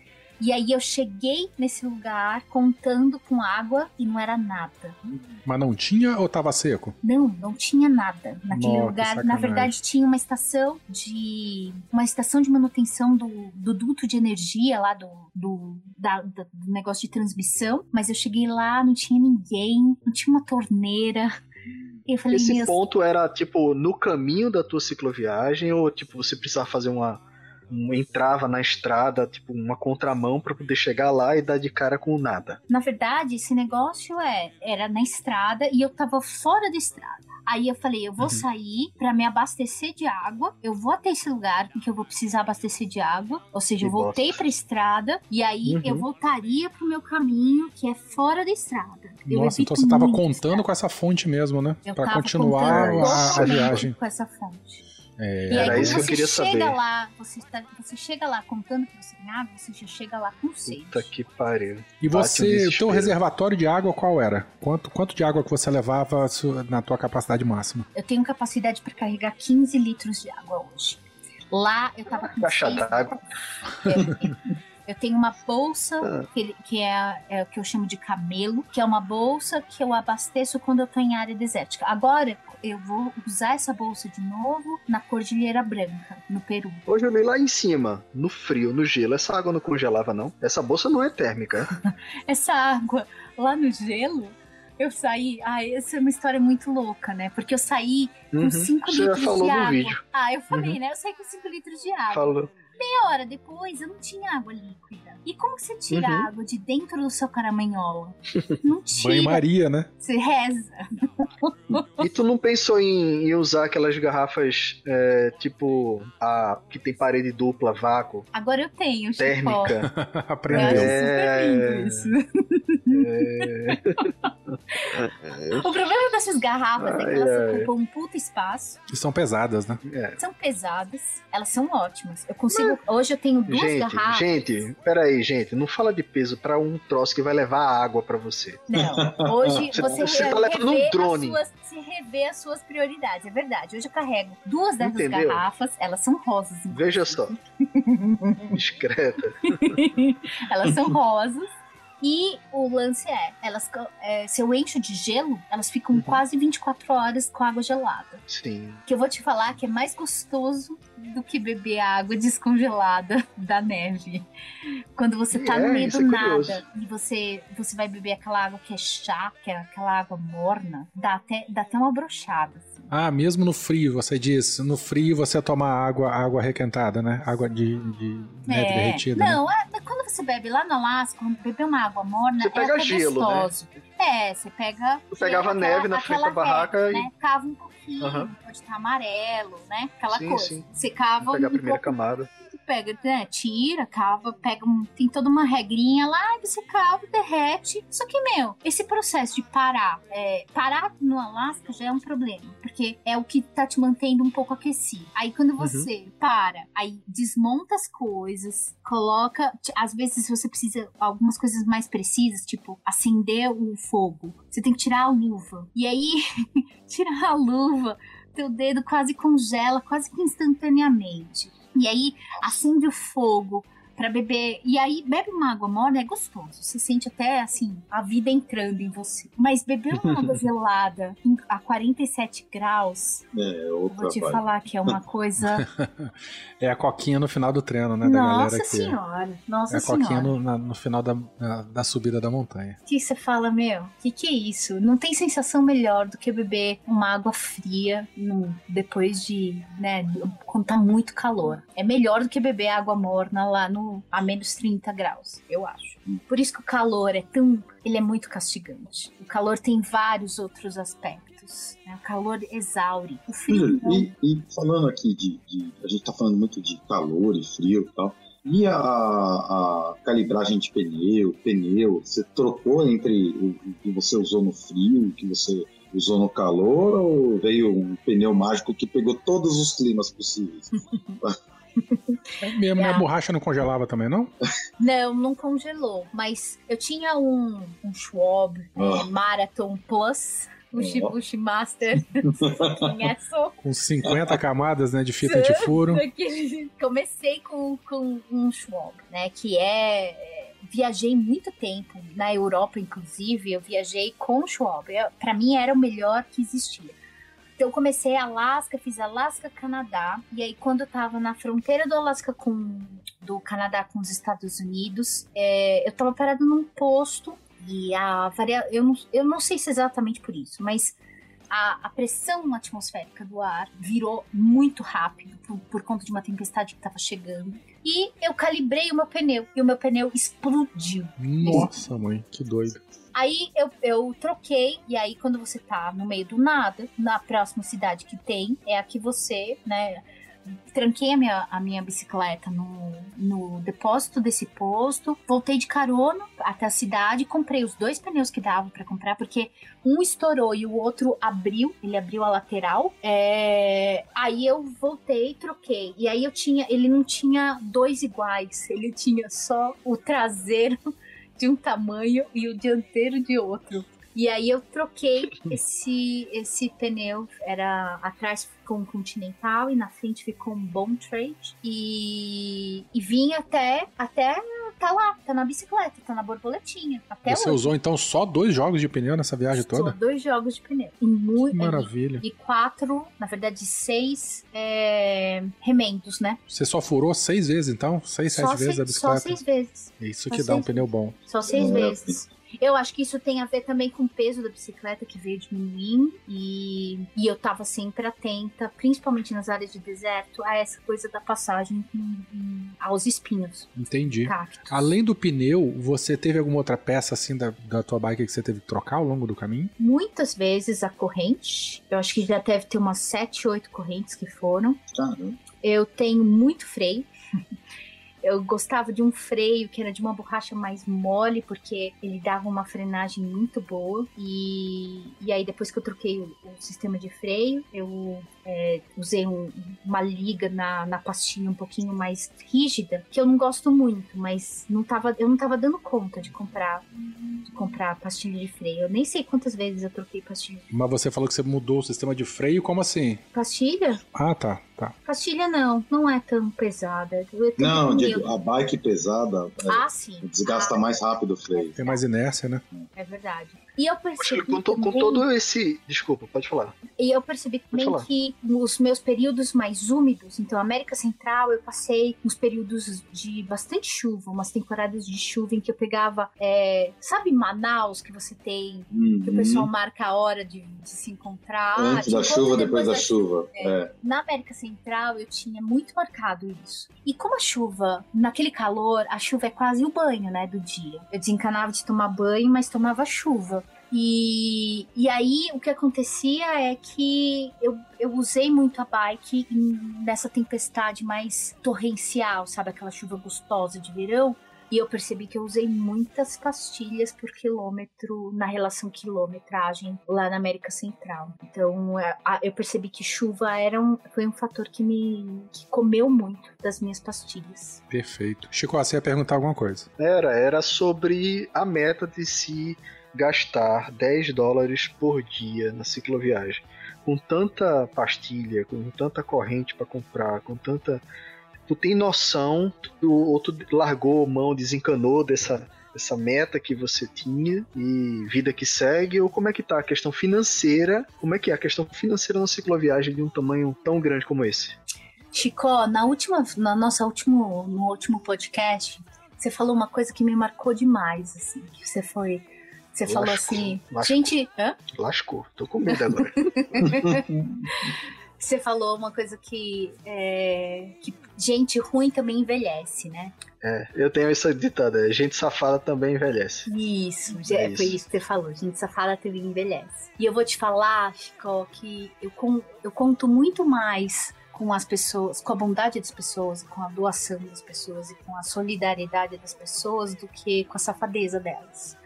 E aí eu cheguei nesse lugar contando com água e não era nada. Mas não tinha ou tava seco? Não, não tinha nada naquele Nossa, lugar. Na sacanagem. verdade, tinha uma estação de uma estação de manutenção do, do duto de energia lá do, do, da- do negócio de transmissão. Mas eu cheguei lá, não tinha ninguém, não tinha uma torneira. E eu falei, Esse ponto era, tipo, no caminho da tua cicloviagem ou, tipo, você precisava fazer uma... entrava na estrada, tipo, uma contramão pra poder chegar lá e dar de cara com nada. na verdade, esse negócio é, era na estrada e eu tava fora da estrada. Aí eu falei, eu vou Uhum. sair pra me abastecer de água. Eu vou até esse lugar que eu vou precisar abastecer de água. Ou seja, eu voltei pra estrada e aí Uhum. eu voltaria pro meu caminho, que é fora da estrada. Eu Nossa, então você tava contando estrada. com essa fonte mesmo, né? Tava continuar a, a viagem. com essa fonte. É, E aí, isso que eu você queria chega saber. lá, você, tá- você chega lá contando que você tem água, você já chega lá com sede. Puta que pariu. E você, o teu reservatório de água qual era? Quanto, quanto de água que você levava na tua capacidade máxima? Eu tenho capacidade para carregar 15 litros de água hoje. Lá eu tava com Caixa d'água. Eu, tenho uma bolsa Ah. que, que é, é o que eu chamo de camelo, que é uma bolsa que eu abasteço quando eu tô em área desértica. Agora eu vou usar essa bolsa de novo na Cordilheira Branca, no Peru. Hoje eu li lá em cima, no frio, no gelo. Essa água não congelava, não. Essa bolsa não é térmica. Essa água lá no gelo, eu saí. Ah, essa é uma história muito louca, né? Porque eu saí com Uhum. 5 Você já litros falou de no água. vídeo. Ah, eu falei, Uhum. né? Eu saí com 5 litros de água. Falou. Meia hora depois, eu não tinha água líquida. E como que você tira Uhum. a água de dentro do seu caramanhola? Não tira. Banho-maria, né? Você reza. E tu não pensou em, em usar aquelas garrafas, é, tipo, a que tem parede dupla, vácuo, Agora eu tenho, térmica? Eu Aprendeu. É. super lindo isso. É, O problema dessas garrafas é que Ai, elas ai. ocupam um puta espaço, E são pesadas, né? são pesadas, elas são ótimas. Eu consigo. Hoje eu tenho duas Gente, garrafas. gente, peraí, gente, não fala de peso pra um troço que vai levar água pra você. Não, hoje você, Você tá levando um drone. As suas, você revê as suas prioridades, é verdade. Hoje eu carrego duas dessas Entendeu? garrafas, elas são rosas. Veja só. Discreta. elas são rosas. E o lance é, elas, é, se eu encho de gelo, elas ficam Uhum. quase 24 horas com água gelada. Sim. Que eu vou te falar que é mais gostoso do que beber água descongelada da neve. Quando você tá É, no meio do é nada e você, você vai beber aquela água que é chá, que é aquela água morna, dá até, dá até uma brochada. Ah, mesmo no frio, você diz. No frio você toma água, água requentada, né? Água de, de neve derretida. né? É. Não, é- quando você bebe lá no Alasca, quando beber uma água morna, Você é pega até gelo, né? gostoso. É, você pega. Eu pegava aquela- neve na frente da barraca e- né? Cava um pouquinho, Aham. pode estar amarelo, né? Aquela Sim, coisa. sim. Você cava Vou pegar a um primeira pouco camada. Pega, né, tira, cava, pega um, tem toda uma regrinha lá, você cava, derrete. Só que, meu, esse processo de parar, é, parar no Alasca já é um problema, porque é o que tá te mantendo um pouco aquecido. Aí quando você para, aí desmonta as coisas, coloca, às vezes você precisa algumas coisas mais precisas, tipo acender o fogo. Você tem que tirar a luva. E aí, tirar a luva, teu dedo quase congela, quase que instantaneamente. E aí acende o fogo pra beber. E aí bebe uma água morna é gostoso. Você sente até assim a vida entrando em você. Mas beber uma água gelada a 47 graus, É, eu outra vou te falar que é uma coisa. É a coquinha no final do treino, né? Da Nossa galera que. senhora, nossa É a coquinha no, na- no final da, da, da subida da montanha. que você fala, meu, que que é isso? Não tem sensação melhor do que beber uma água fria no- depois de, né, quando tá muito calor. É melhor do que beber água morna lá no a menos 30 graus, eu acho. Por isso que o calor é tão, ele é muito castigante. O calor tem vários outros aspectos. né? O calor exaure. O frio não. E, e falando aqui de, de- A gente tá falando muito de calor e frio e tal. E a, a calibragem de pneu, pneu, você trocou entre o, que você usou no frio e o que você usou no calor ou veio um pneu mágico que pegou todos os climas possíveis? É mesmo, né? A borracha não congelava também, não? Não, não congelou, mas eu tinha um, um Schwab é, Ah. Marathon Plus, o Shibushi Master. Conhece? Com 50 camadas né, de fita antifuro. Daquele- Comecei com, com um Schwab, né? Que é. é, Viajei muito tempo na Europa, inclusive. Eu viajei com o Schwab. Pra mim era o melhor que existia. Então eu comecei Alasca, fiz Alasca, Canadá. E aí, quando eu tava na fronteira do Alasca com. do Canadá com os Estados Unidos, é, eu tava parado num posto. E a varia... eu, não, eu não sei se é exatamente por isso, mas a, a pressão atmosférica do ar virou muito rápido por, por conta de uma tempestade que estava chegando. E eu calibrei o meu pneu e o meu pneu explodiu. Nossa, mãe, que doido. Aí eu, eu troquei, e aí quando você tá no meio do nada, na próxima cidade que tem, é a que você, né? Tranquei a minha, a minha bicicleta no, no depósito desse posto, voltei de carona até a cidade, comprei os dois pneus que dava pra comprar, porque um estourou e o outro abriu, ele abriu a lateral. É, Aí eu voltei, troquei. E aí eu tinha, ele não tinha dois iguais, ele tinha só o traseiro de um tamanho e o dianteiro de outro. E aí eu troquei esse esse pneu, era atrás ficou um Continental e na frente ficou um Bom Trade e, e vim até até tá lá, tá na bicicleta, tá na borboletinha, até Você hoje. usou então só dois jogos de pneu nessa viagem Só toda? dois jogos de pneu. E muito Que maravilha. e quatro, na verdade, seis é, remendos, né? Você só furou seis vezes então? Seis, sete Só vezes a seis, só bicicleta? seis vezes. Isso só que dá um seis pneu bom. Só seis vezes. Eu acho que isso tem a ver também com o peso da bicicleta que veio diminuindo e, e eu tava sempre atenta, principalmente nas áreas de deserto, a essa coisa da passagem em- em- aos espinhos, Entendi. cactos. Além do pneu, você teve alguma outra peça assim da, da tua bike que você teve que trocar ao longo do caminho? Muitas vezes a corrente, eu acho que já deve ter umas sete, oito correntes que foram. Caramba. Eu tenho muito freio. Eu gostava de um freio que era de uma borracha mais mole, porque ele dava uma frenagem muito boa. E, e aí, depois que eu troquei o, o sistema de freio, eu é, usei um- uma liga na, na pastilha um pouquinho mais rígida, que eu não gosto muito, mas não tava, eu não tava dando conta de comprar, de comprar pastilha de freio. Eu nem sei quantas vezes eu troquei pastilha. Mas você falou que você mudou o sistema de freio, como assim? Pastilha? Ah, tá, tá. Pastilha não, não é tão pesada. Não, um digo, a bike pesada é, Ah, sim. desgasta Ah, mais rápido o freio. Tem mais inércia, né? É verdade. E eu Poxa, percebi com, to- com também, todo esse. Desculpa, pode falar. e eu percebi também falar. que nos meus períodos mais úmidos, então América Central, eu passei uns períodos de bastante chuva, umas temporadas de chuva em que eu pegava, é, sabe Manaus que você tem, que o pessoal Uhum. marca a hora de, de se encontrar. Antes te da chuva, depois da chuva. É. Na América Central eu tinha muito marcado isso. E como a chuva, naquele calor, a chuva é quase o banho, né, do dia. Eu desencanava de tomar banho, mas tomava chuva. E, e aí o que acontecia é que eu, eu usei muito a bike nessa tempestade mais torrencial, sabe? Aquela chuva gostosa de verão. E eu percebi que eu usei muitas pastilhas por quilômetro na relação quilometragem lá na América Central. Então é, eu percebi que chuva era um, foi um fator que me que comeu muito das minhas pastilhas. Perfeito. Chico, você ia perguntar alguma coisa. Era, era sobre a meta de se gastar 10 dólares por dia na cicloviagem. Com tanta pastilha, com tanta corrente para comprar, com tanta. Tu tem noção, tu, ou tu largou mão, desencanou dessa, dessa meta que você tinha e vida que segue, ou como é que tá a questão financeira? Como é que é a questão financeira na cicloviagem de um tamanho tão grande como esse? Chico, na última, na nossa último, no último podcast, você falou uma coisa que me marcou demais, assim, que você foi, você falou Lascou, assim, lascou. gente, hã? Lascou, tô com medo agora. Você falou uma coisa que, é, que gente ruim também envelhece, né? É, eu tenho essa ditada, gente safada também envelhece. Isso, É é, foi isso. isso que você falou. Gente safada também envelhece. E eu vou te falar, Chico, que eu, con- eu conto muito mais com as pessoas, com a bondade das pessoas, com a doação das pessoas e com a solidariedade das pessoas do que com a safadeza delas.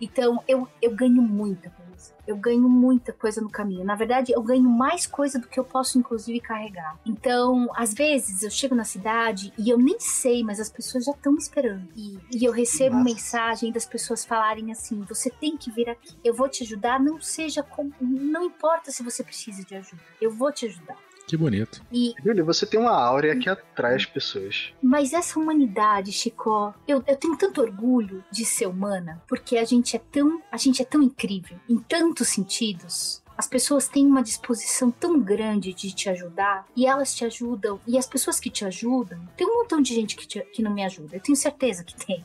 Então eu, eu ganho muita coisa. Eu ganho muita coisa no caminho. Na verdade, eu ganho mais coisa do que eu posso, inclusive, carregar. Então, às vezes, eu chego na cidade e eu nem sei, mas as pessoas já estão me esperando. E, e eu recebo Nossa. mensagem das pessoas falarem assim: você tem que vir aqui. Eu vou te ajudar, não seja como. Não importa se você precisa de ajuda. Eu vou te ajudar. Que bonito. E Júlia, você tem uma áurea que atrai as pessoas. Mas essa humanidade, Chico, eu, eu tenho tanto orgulho de ser humana, porque a gente é tão, a gente é tão incrível em tantos sentidos. As pessoas têm uma disposição tão grande de te ajudar e elas te ajudam. E as pessoas que te ajudam, tem um montão de gente que, te- que não me ajuda. Eu tenho certeza que tem.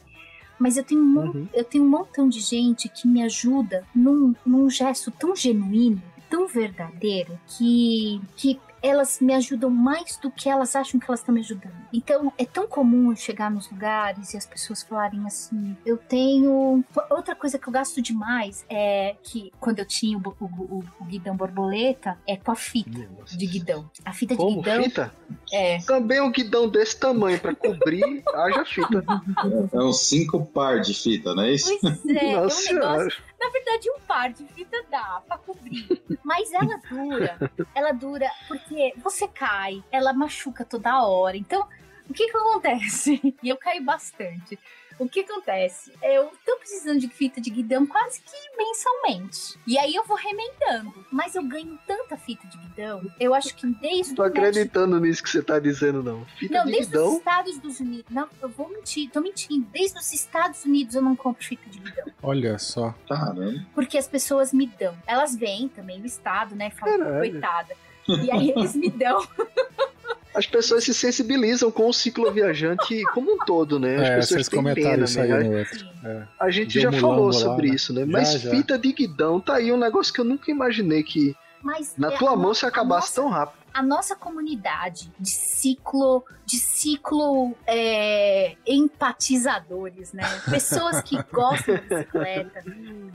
Mas eu tenho, um Uhum. eu tenho um montão de gente que me ajuda num, num gesto tão genuíno, tão verdadeiro, que, que elas me ajudam mais do que elas acham que elas estão me ajudando. Então, é tão comum eu chegar nos lugares e as pessoas falarem assim: eu tenho. Outra coisa que eu gasto demais é que quando eu tinha o, o, o, o guidão borboleta, é com a fita Nossa. de guidão. A fita de Como? guidão Fita? é. Também um guidão desse tamanho pra cobrir, haja fita. É uns cinco par de fita, não é isso? Pois é, é um Nossa negócio. Na verdade, um par de fita dá pra cobrir. Mas ela dura. Ela dura porque você cai, ela machuca toda hora. Então, o que que acontece? E eu caí bastante. O que acontece? Eu tô precisando de fita de guidão quase que mensalmente. E aí eu vou remendando. Mas eu ganho tanta fita de guidão. Eu acho que desde Tô o México- acreditando nisso que você tá dizendo, não. Fita não, de desde os guidão. Estados dos Unidos. Não, eu vou mentir, tô mentindo. Desde os Estados Unidos eu não compro fita de guidão. Olha só. Caramba. Porque as pessoas me dão. Elas vêm também do Estado, né? Falam, coitada. E aí eles me dão. As pessoas se sensibilizam com o cicloviajante como um todo, né? As É, pessoas têm pena, isso aí né? no outro. Sim. É. A gente Deu já mulambo falou lá, sobre né? isso, né? Já, Mas já. fita de guidão tá aí um negócio que eu nunca imaginei que Mas na é tua mão se acabasse nossa- tão rápido. A nossa comunidade de ciclo, de ciclo é, empatizadores, né? Pessoas que gostam de bicicleta,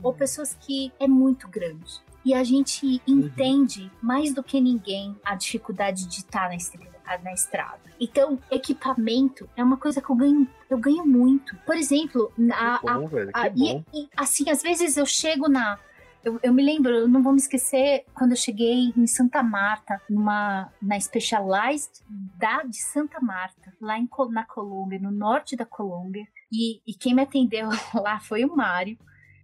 ou pessoas que é muito grande. E a gente entende mais do que ninguém a dificuldade de estar na estrada. Na estrada. Então, equipamento é uma coisa que eu ganho, eu ganho muito. Por exemplo, a, bom, velho. Que ah, bom. e, e, assim, às vezes eu chego na. Eu, eu me lembro, eu não vou me esquecer, quando eu cheguei em Santa Marta, numa, na Specialized da de Santa Marta, lá em, na Colômbia, no norte da Colômbia. E, e quem me atendeu lá foi o Mário.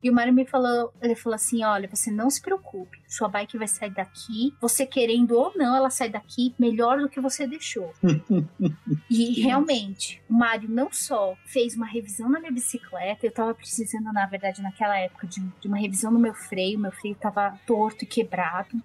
E o Mário me falou, ele falou assim, olha, você não se preocupe, sua bike vai sair daqui, você querendo ou não, ela sai daqui melhor do que você deixou. E realmente, o Mário não só fez uma revisão na minha bicicleta, eu tava precisando, na verdade, naquela época, de, de uma revisão no meu freio, meu freio tava torto e quebrado.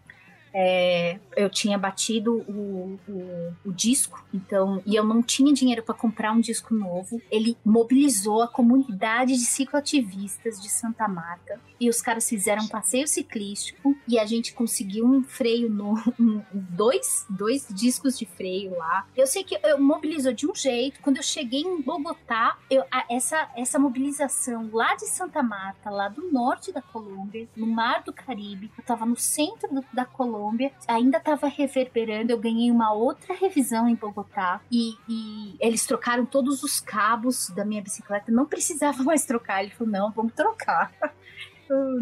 É, eu tinha batido o, o, o disco, então, e eu não tinha dinheiro para comprar um disco novo. Ele mobilizou a comunidade de cicloativistas de Santa Marta e os caras fizeram um passeio ciclístico e a gente conseguiu um freio novo, um- dois, dois discos de freio lá. Eu sei que eu mobilizou de um jeito. Quando eu cheguei em Bogotá, eu, a- essa, essa mobilização lá de Santa Marta, lá do norte da Colômbia, no Mar do Caribe, eu tava no centro do- da Colômbia, ainda tava reverberando. Eu ganhei uma outra revisão em Bogotá e, e eles trocaram todos os cabos da minha bicicleta. Não precisava mais trocar. Ele falou: não, vamos trocar.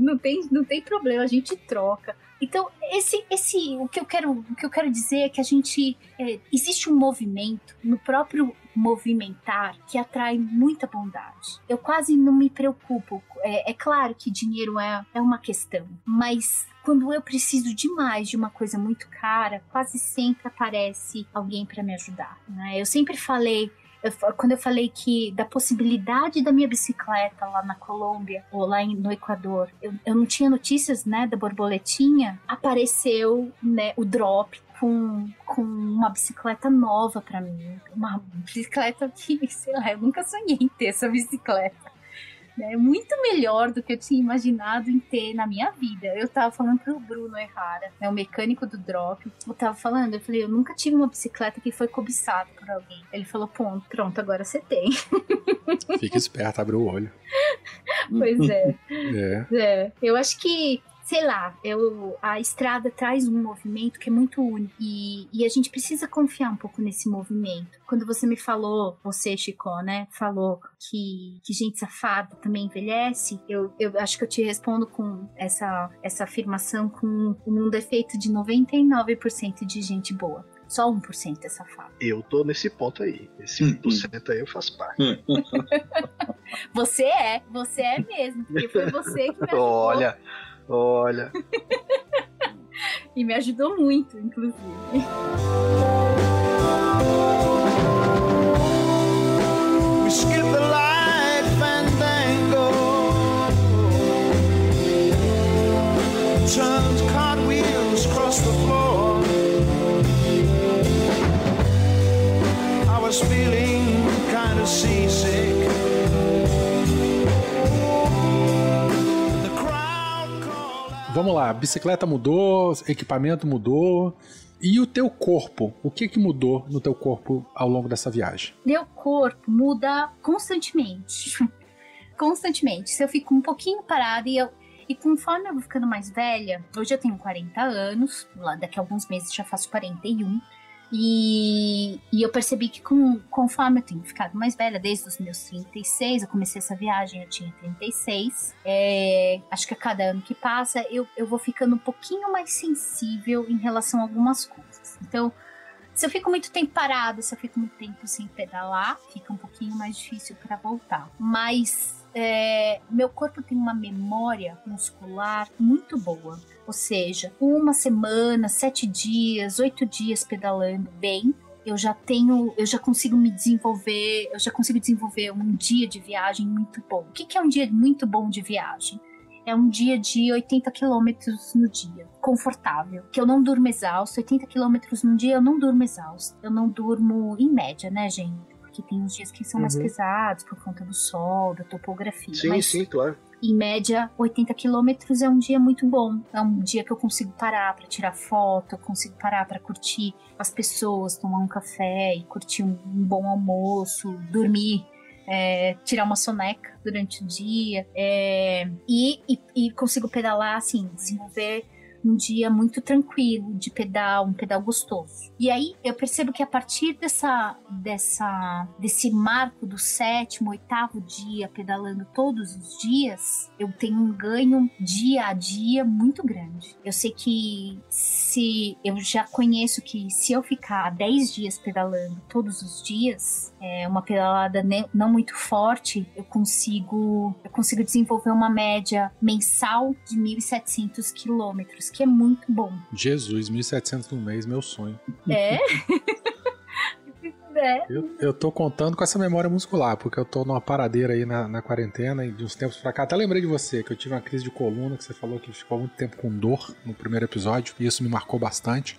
Não tem, não tem problema, a gente troca. Então, esse, esse, o que eu quero, o que eu quero dizer é que a gente é, existe um movimento no próprio movimentar que atrai muita bondade. Eu quase não me preocupo. É, é claro que dinheiro é, é uma questão, mas quando eu preciso demais de uma coisa muito cara, quase sempre aparece alguém para me ajudar. Né? Eu sempre falei eu quando eu falei que da possibilidade da minha bicicleta lá na Colômbia ou lá em- no Equador, eu, eu não tinha notícias, né, da borboletinha, apareceu, né, o drop com, com uma bicicleta nova pra mim, uma bicicleta que, sei lá, eu nunca sonhei em ter essa bicicleta. É muito melhor do que eu tinha imaginado em ter na minha vida. Eu tava falando pro Bruno Errara, né, o mecânico do drop. Eu tava falando, eu falei, eu nunca tive uma bicicleta que foi cobiçada por alguém. Ele falou, pronto, pronto, agora você tem. Fica esperto, abre o olho. pois é. É. É, eu acho que sei lá, eu, a estrada traz um movimento que é muito único e, e a gente precisa confiar um pouco nesse movimento. Quando você me falou, você, Chico, né, falou que, que gente safada também envelhece, eu, eu acho que eu te respondo com essa, essa afirmação com um defeito de 99% de gente boa. Só 1% é safado. Eu tô nesse ponto aí. Esse Hum, 1% aí eu faço parte. Você é, você é mesmo, porque foi você que me ajudou Olha, olha. e me ajudou muito, inclusive. We skip the light fandango. Turns cartwheels across the floor. I was feeling kind of seasick. Vamos lá, bicicleta mudou, equipamento mudou. E o teu corpo? O que que mudou no teu corpo ao longo dessa viagem? Meu corpo muda constantemente. constantemente. Se eu fico um pouquinho parada e eu. E conforme eu vou ficando mais velha, hoje eu tenho 40 anos, lá daqui a alguns meses já faço 41. E, e eu percebi que com, conforme eu tenho ficado mais velha, desde os meus 36, eu comecei essa viagem, eu tinha 36. É, acho que a cada ano que passa, eu, eu vou ficando um pouquinho mais sensível em relação a algumas coisas. Então, se eu fico muito tempo parada, se eu fico muito tempo sem pedalar, fica um pouquinho mais difícil para voltar. Mas é, meu corpo tem uma memória muscular muito boa. Ou seja, uma semana, sete dias, oito dias pedalando bem, eu já tenho, eu já consigo me desenvolver, eu já consigo desenvolver um dia de viagem muito bom. O que que é um dia muito bom de viagem? É um dia de 80 quilômetros no dia, confortável. Que eu não durmo exausto. 80 quilômetros no dia eu não durmo exausto. Eu não durmo em média, né, gente? Porque tem uns dias que são mais Uhum. pesados por conta do sol, da topografia. Sim, mas sim, claro. em média, 80 quilômetros é um dia muito bom. É um dia que eu consigo parar para tirar foto, eu consigo parar para curtir as pessoas, tomar um café e curtir um, um bom almoço, dormir. é, tirar uma soneca durante o dia é, e, e, e consigo pedalar assim, desenvolver um dia muito tranquilo de pedal, um pedal gostoso. E aí eu percebo que a partir dessa, dessa desse marco do sétimo, oitavo dia pedalando todos os dias, eu tenho um ganho dia a dia muito grande. Eu sei que se eu já conheço que se eu ficar 10 dias pedalando todos os dias, é uma pedalada não muito forte, eu consigo eu consigo desenvolver uma média mensal de 1.700 quilômetros, que é muito bom. Jesus, 1.700 no mês, meu sonho. É? é. Eu, eu tô contando com essa memória muscular, porque eu tô numa paradeira aí na, na quarentena e de uns tempos pra cá. Até lembrei de você, que eu tive uma crise de coluna, que você falou que ficou muito tempo com dor no primeiro episódio, e isso me marcou bastante.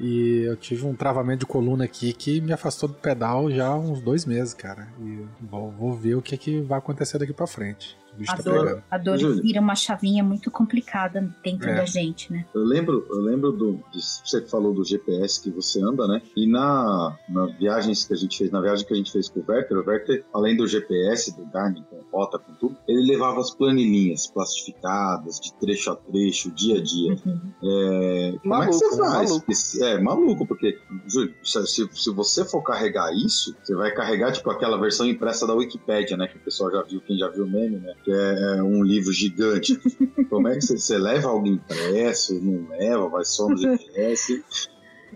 E eu tive um travamento de coluna aqui que me afastou do pedal já há uns dois meses, cara. E vou, vou ver o que, que vai acontecer daqui pra frente. A tá dor, pegando. a dor Júlia. vira uma chavinha muito complicada dentro É. da gente, né? Eu lembro, eu lembro do. Você falou do GPS que você anda, né? E na, nas viagens que a gente fez, na viagem que a gente fez com o Werther, o Werther, além do GPS, do Garmin, com rota, com tudo, ele levava as planilhinhas plastificadas, de trecho a trecho, dia a dia. Uhum. É, como é que Maluco, você faz? Maluco. Porque- É, maluco, porque, Júlio, se, se- se você for carregar isso, você vai carregar, tipo, aquela versão impressa da Wikipédia, né? Que o pessoal já viu, quem já viu o meme, né? Que é, é um livro gigante. Como é que você, você leva algo impresso, não leva, vai só no GPS?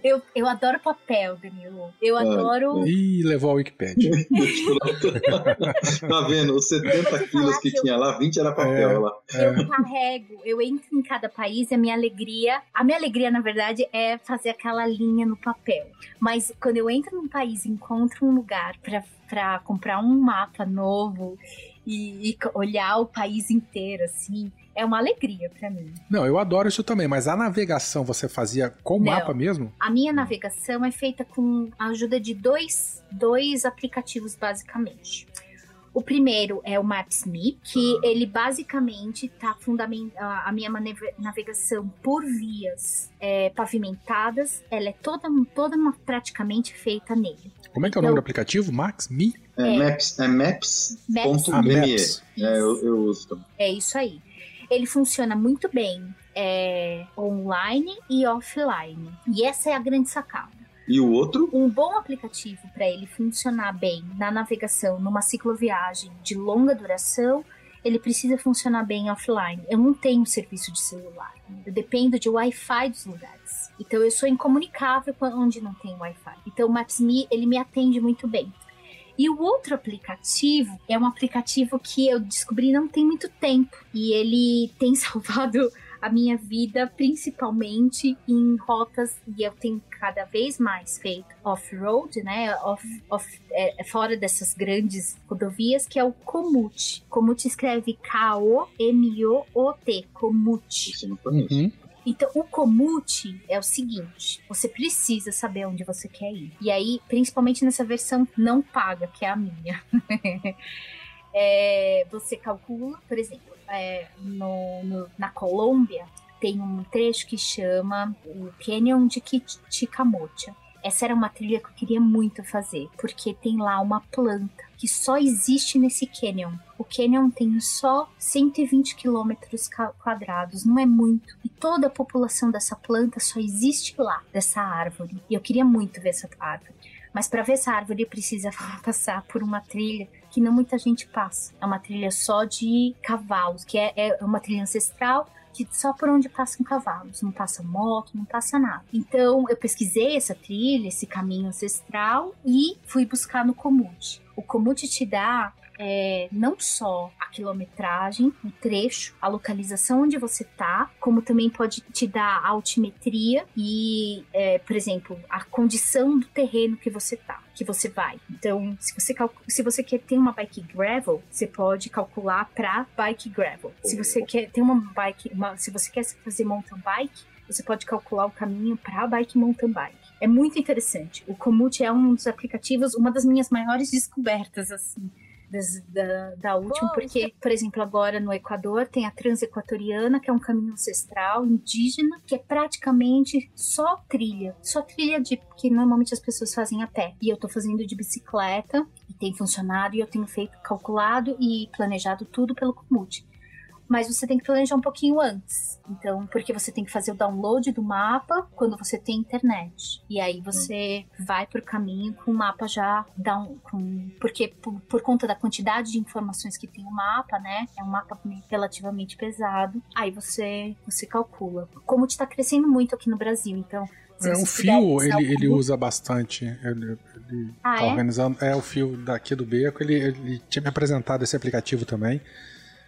Eu, eu adoro papel, Danilo. Eu É, adoro. Ih, levou a Wikipedia. tá vendo? Os 70 quilos que que eu- tinha lá, 20 era papel É. lá. Eu carrego, eu entro em cada país e a minha alegria. A minha alegria, na verdade, é fazer aquela linha no papel. Mas quando eu entro num país e encontro um lugar pra comprar um mapa novo e, e olhar o país inteiro, assim, é uma alegria pra mim. Não, eu adoro isso também, mas a navegação você fazia com Não. mapa mesmo? A minha navegação é feita com a ajuda de dois, dois aplicativos, basicamente. O primeiro é o Maps.me, que ele basicamente está fundamentando a minha navegação por vias é, pavimentadas. Ela é toda, toda uma- praticamente feita nele. Como é que é o nome Eu- do aplicativo? Max? Me? É, É. Maps, é maps.me. Maps. Ah, Maps. É, eu, eu uso também. É isso aí. Ele funciona muito bem é, online e offline. E essa é a grande sacada. E o outro? Um bom aplicativo para ele funcionar bem na navegação, numa cicloviagem de longa duração, ele precisa funcionar bem offline. Eu não tenho serviço de celular. Eu dependo de Wi-Fi dos lugares. Então eu sou incomunicável onde não tem Wi-Fi. Então o Maps.me ele me atende muito bem. E o outro aplicativo é um aplicativo que eu descobri não tem muito tempo e ele tem salvado a minha vida principalmente em rotas e eu tenho cada vez mais feito off-road, né, off, off- é, é fora dessas grandes rodovias que é o Komoot. Komoot escreve K-O-M-O-O-T. Isso não conheço. Uhum. Então, o Komoot é o seguinte: você precisa saber onde você quer ir. E aí, principalmente nessa versão não paga, que é a minha. É, você calcula, por exemplo, é, no- no- na Colômbia tem um trecho que chama o Canyon de Chicamocha. Essa era uma trilha que eu queria muito fazer, porque tem lá uma planta que só existe nesse canyon. O canyon tem só 120 quilômetros quadrados, não é muito. E toda a população dessa planta só existe lá, dessa árvore. E eu queria muito ver essa árvore. Mas para ver essa árvore precisa passar por uma trilha que não muita gente passa. É uma trilha só de cavalos, que é, é uma trilha ancestral que só por onde passam cavalos, não passa moto, não passa nada. Então eu pesquisei essa trilha, esse caminho ancestral e fui buscar no Komoot. O Komoot te dá é, não só a quilometragem, o trecho, a localização onde você tá, como também pode te dar a altimetria e, é, por exemplo, a condição do terreno que você tá, que você vai. Então, se você, se você quer ter uma bike gravel, você pode calcular para bike gravel. Se você quer ter uma bike, uma- se você quer fazer mountain bike, você pode calcular o caminho para bike mountain bike. É muito interessante. O Komoot é um dos aplicativos, uma das minhas maiores descobertas, assim, da, da última, porque, por exemplo, agora no Equador tem a Transequatoriana, que é um caminho ancestral indígena, que é praticamente só trilha, só trilha de que normalmente as pessoas fazem a pé. E eu tô fazendo de bicicleta e tem funcionado e eu tenho feito calculado e planejado tudo pelo Komoot. Mas você tem que planejar um pouquinho antes. Então, porque você tem que fazer o download do mapa quando você tem internet. E aí você vai pro caminho com o mapa já down, com porque por, por conta da quantidade de informações que tem o mapa, né? É um mapa relativamente pesado. Aí você você calcula. Como está crescendo muito aqui no Brasil, então É, o fio ele, o ele usa bastante. Ele, ele Ah, tá é? organizando. É o fio daqui do Beco. Ele, ele tinha me apresentado esse aplicativo também.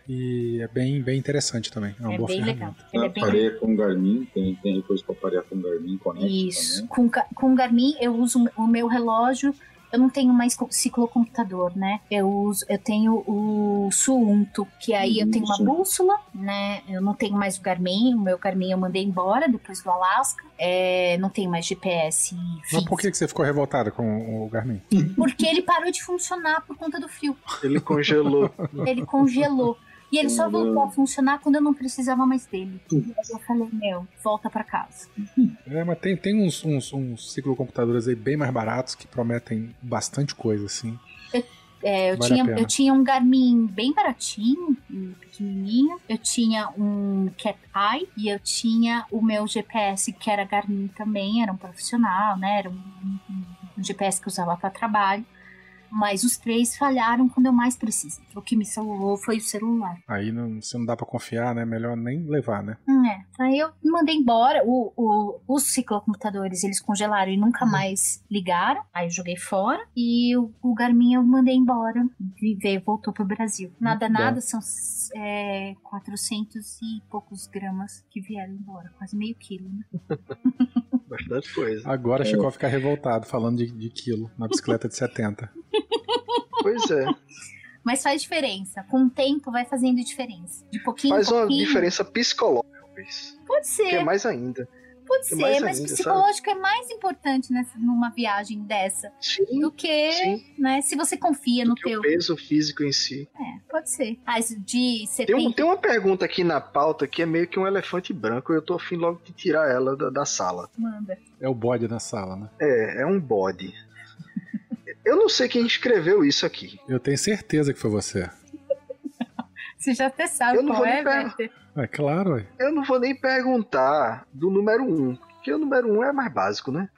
E é bem, bem interessante também. É uma É boa bem ferramenta. legal. Ele é bem Pareia com Garmin, tem, tem recurso para parear com Garmin, Connect Isso. também. Com, com o Garmin, eu uso o meu relógio. Eu não tenho mais co- ciclocomputador, né? Eu uso, eu tenho o Suunto, que aí eu tenho uma bússola, né? Eu não tenho mais o Garmin, o meu Garmin eu mandei embora depois do Alasca. É, não tenho mais GPS Mas por que, que você ficou revoltada com o Garmin? porque ele parou de funcionar por conta do frio. Ele congelou. Ele congelou. E ele só voltou a funcionar quando eu não precisava mais dele. E eu falei, meu, volta pra casa. É, mas tem, tem uns, uns, uns ciclocomputadores aí bem mais baratos que prometem bastante coisa, assim. É, eu, Vale tinha, eu tinha um Garmin bem baratinho, pequenininho. Eu tinha um Cat Eye e eu tinha o meu GPS que era Garmin também, era um profissional, né? Era um, um- um GPS que eu usava para trabalho. Mas os três falharam quando eu mais precisei. O que me salvou foi o celular. Aí não, se não dá pra confiar, né? Melhor nem levar, né? Hum, É. Aí eu mandei embora. O, o- os ciclocomputadores eles congelaram e nunca mais ligaram. Aí eu joguei fora. E o, o Garmin eu mandei embora. E veio, voltou pro Brasil. Nada, Muito bom. nada. São é, 400 e poucos gramas que vieram embora. Quase meio quilo, né? Bastante coisa. Agora É. chegou a ficar revoltado falando de, de quilo na bicicleta de 70. Pois é. Mas faz diferença. Com o tempo vai fazendo diferença. De pouquinho Faz em uma pouquinho. diferença psicológica, talvez. Pode Que é ser, mais ainda. pode é mais ser. Mas ainda, psicológico é mais importante nessa, numa viagem dessa. Sim, Do que, sim. né? Se você confia no Que teu. o peso físico em si. É, pode ser. Mas de 70. Tem, um- tem uma pergunta aqui na pauta que é meio que um elefante branco e eu tô afim logo de tirar ela da, da sala. Manda. É o bode na sala, né? É, é um bode. Eu não sei quem escreveu isso aqui. Eu tenho certeza que foi você. Você já até sabe Eu não qual é. Werther. É claro, ué. Eu não vou nem perguntar do número 1, porque o número 1 é mais básico, né?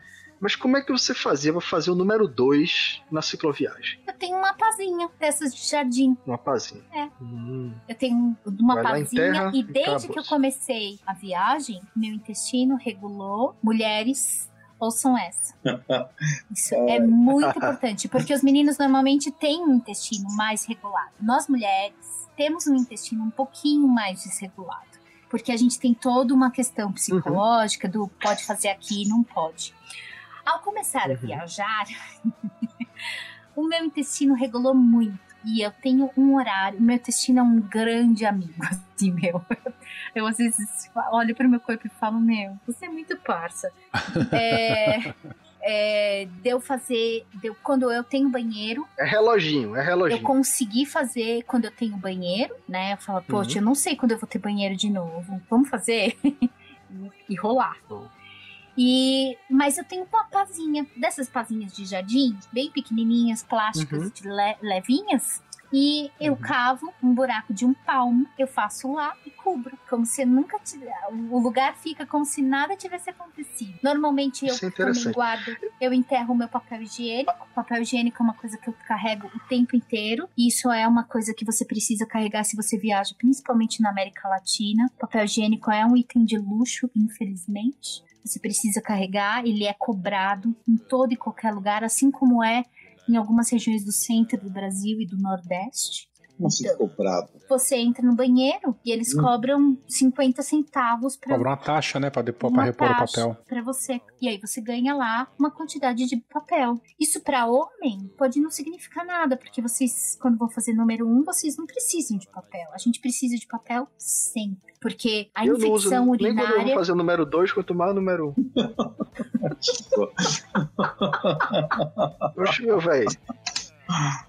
Mas como é que você fazia pra fazer o número 2 na cicloviagem? Eu tenho uma pazinha dessas de jardim. Uma pazinha. É. Hum. Eu tenho uma Vai pazinha e desde que eu comecei a viagem, meu intestino regulou. Mulheres, ouçam essa. Isso é muito importante, porque os meninos normalmente têm um intestino mais regulado. Nós mulheres temos um intestino um pouquinho mais desregulado. Porque a gente tem toda uma questão psicológica do pode fazer aqui e não pode. Ao começar a Uhum. viajar, o meu intestino regulou muito. E eu tenho um horário. Meu intestino é um grande amigo, assim, meu. Eu às vezes olho pro meu corpo e falo, meu, você é muito parça. É, é, deu fazer. Deu, quando eu tenho banheiro, É reloginho, é eu reloginho. consegui fazer quando eu tenho banheiro, né? Eu falo, poxa, eu não sei quando eu vou ter banheiro de novo. Vamos fazer? e rolar. Bom. E, mas eu tenho uma pazinha, dessas pazinhas de jardim, bem pequenininhas, plásticas, Uhum. de le- levinhas. E eu Uhum. cavo um buraco de um palmo, eu faço lá e cubro. Como se nunca tivesse. O lugar fica como se nada tivesse acontecido. Normalmente eu é também guardo, eu enterro o meu papel higiênico. Papel higiênico é uma coisa que eu carrego o tempo inteiro. E isso é uma coisa que você precisa carregar se você viaja, principalmente na América Latina. Papel higiênico é um item de luxo, infelizmente. Você precisa carregar, ele é cobrado em todo e qualquer lugar, assim como é em algumas regiões do centro do Brasil e do Nordeste. Como assim ficou bravo? Você entra no banheiro e eles Hum. cobram 50 centavos para Cobra uma taxa, né? Pra, depois, uma pra repor o papel. pra você. E aí você ganha lá uma quantidade de papel. Isso pra homem pode não significar nada, porque vocês, quando vão fazer número um, vocês não precisam de papel. A gente precisa de papel sempre. Porque a eu não uso infecção nem quando eu vou urinária. fazer o número 2, quanto mais o número 1. Oxe, meu velho.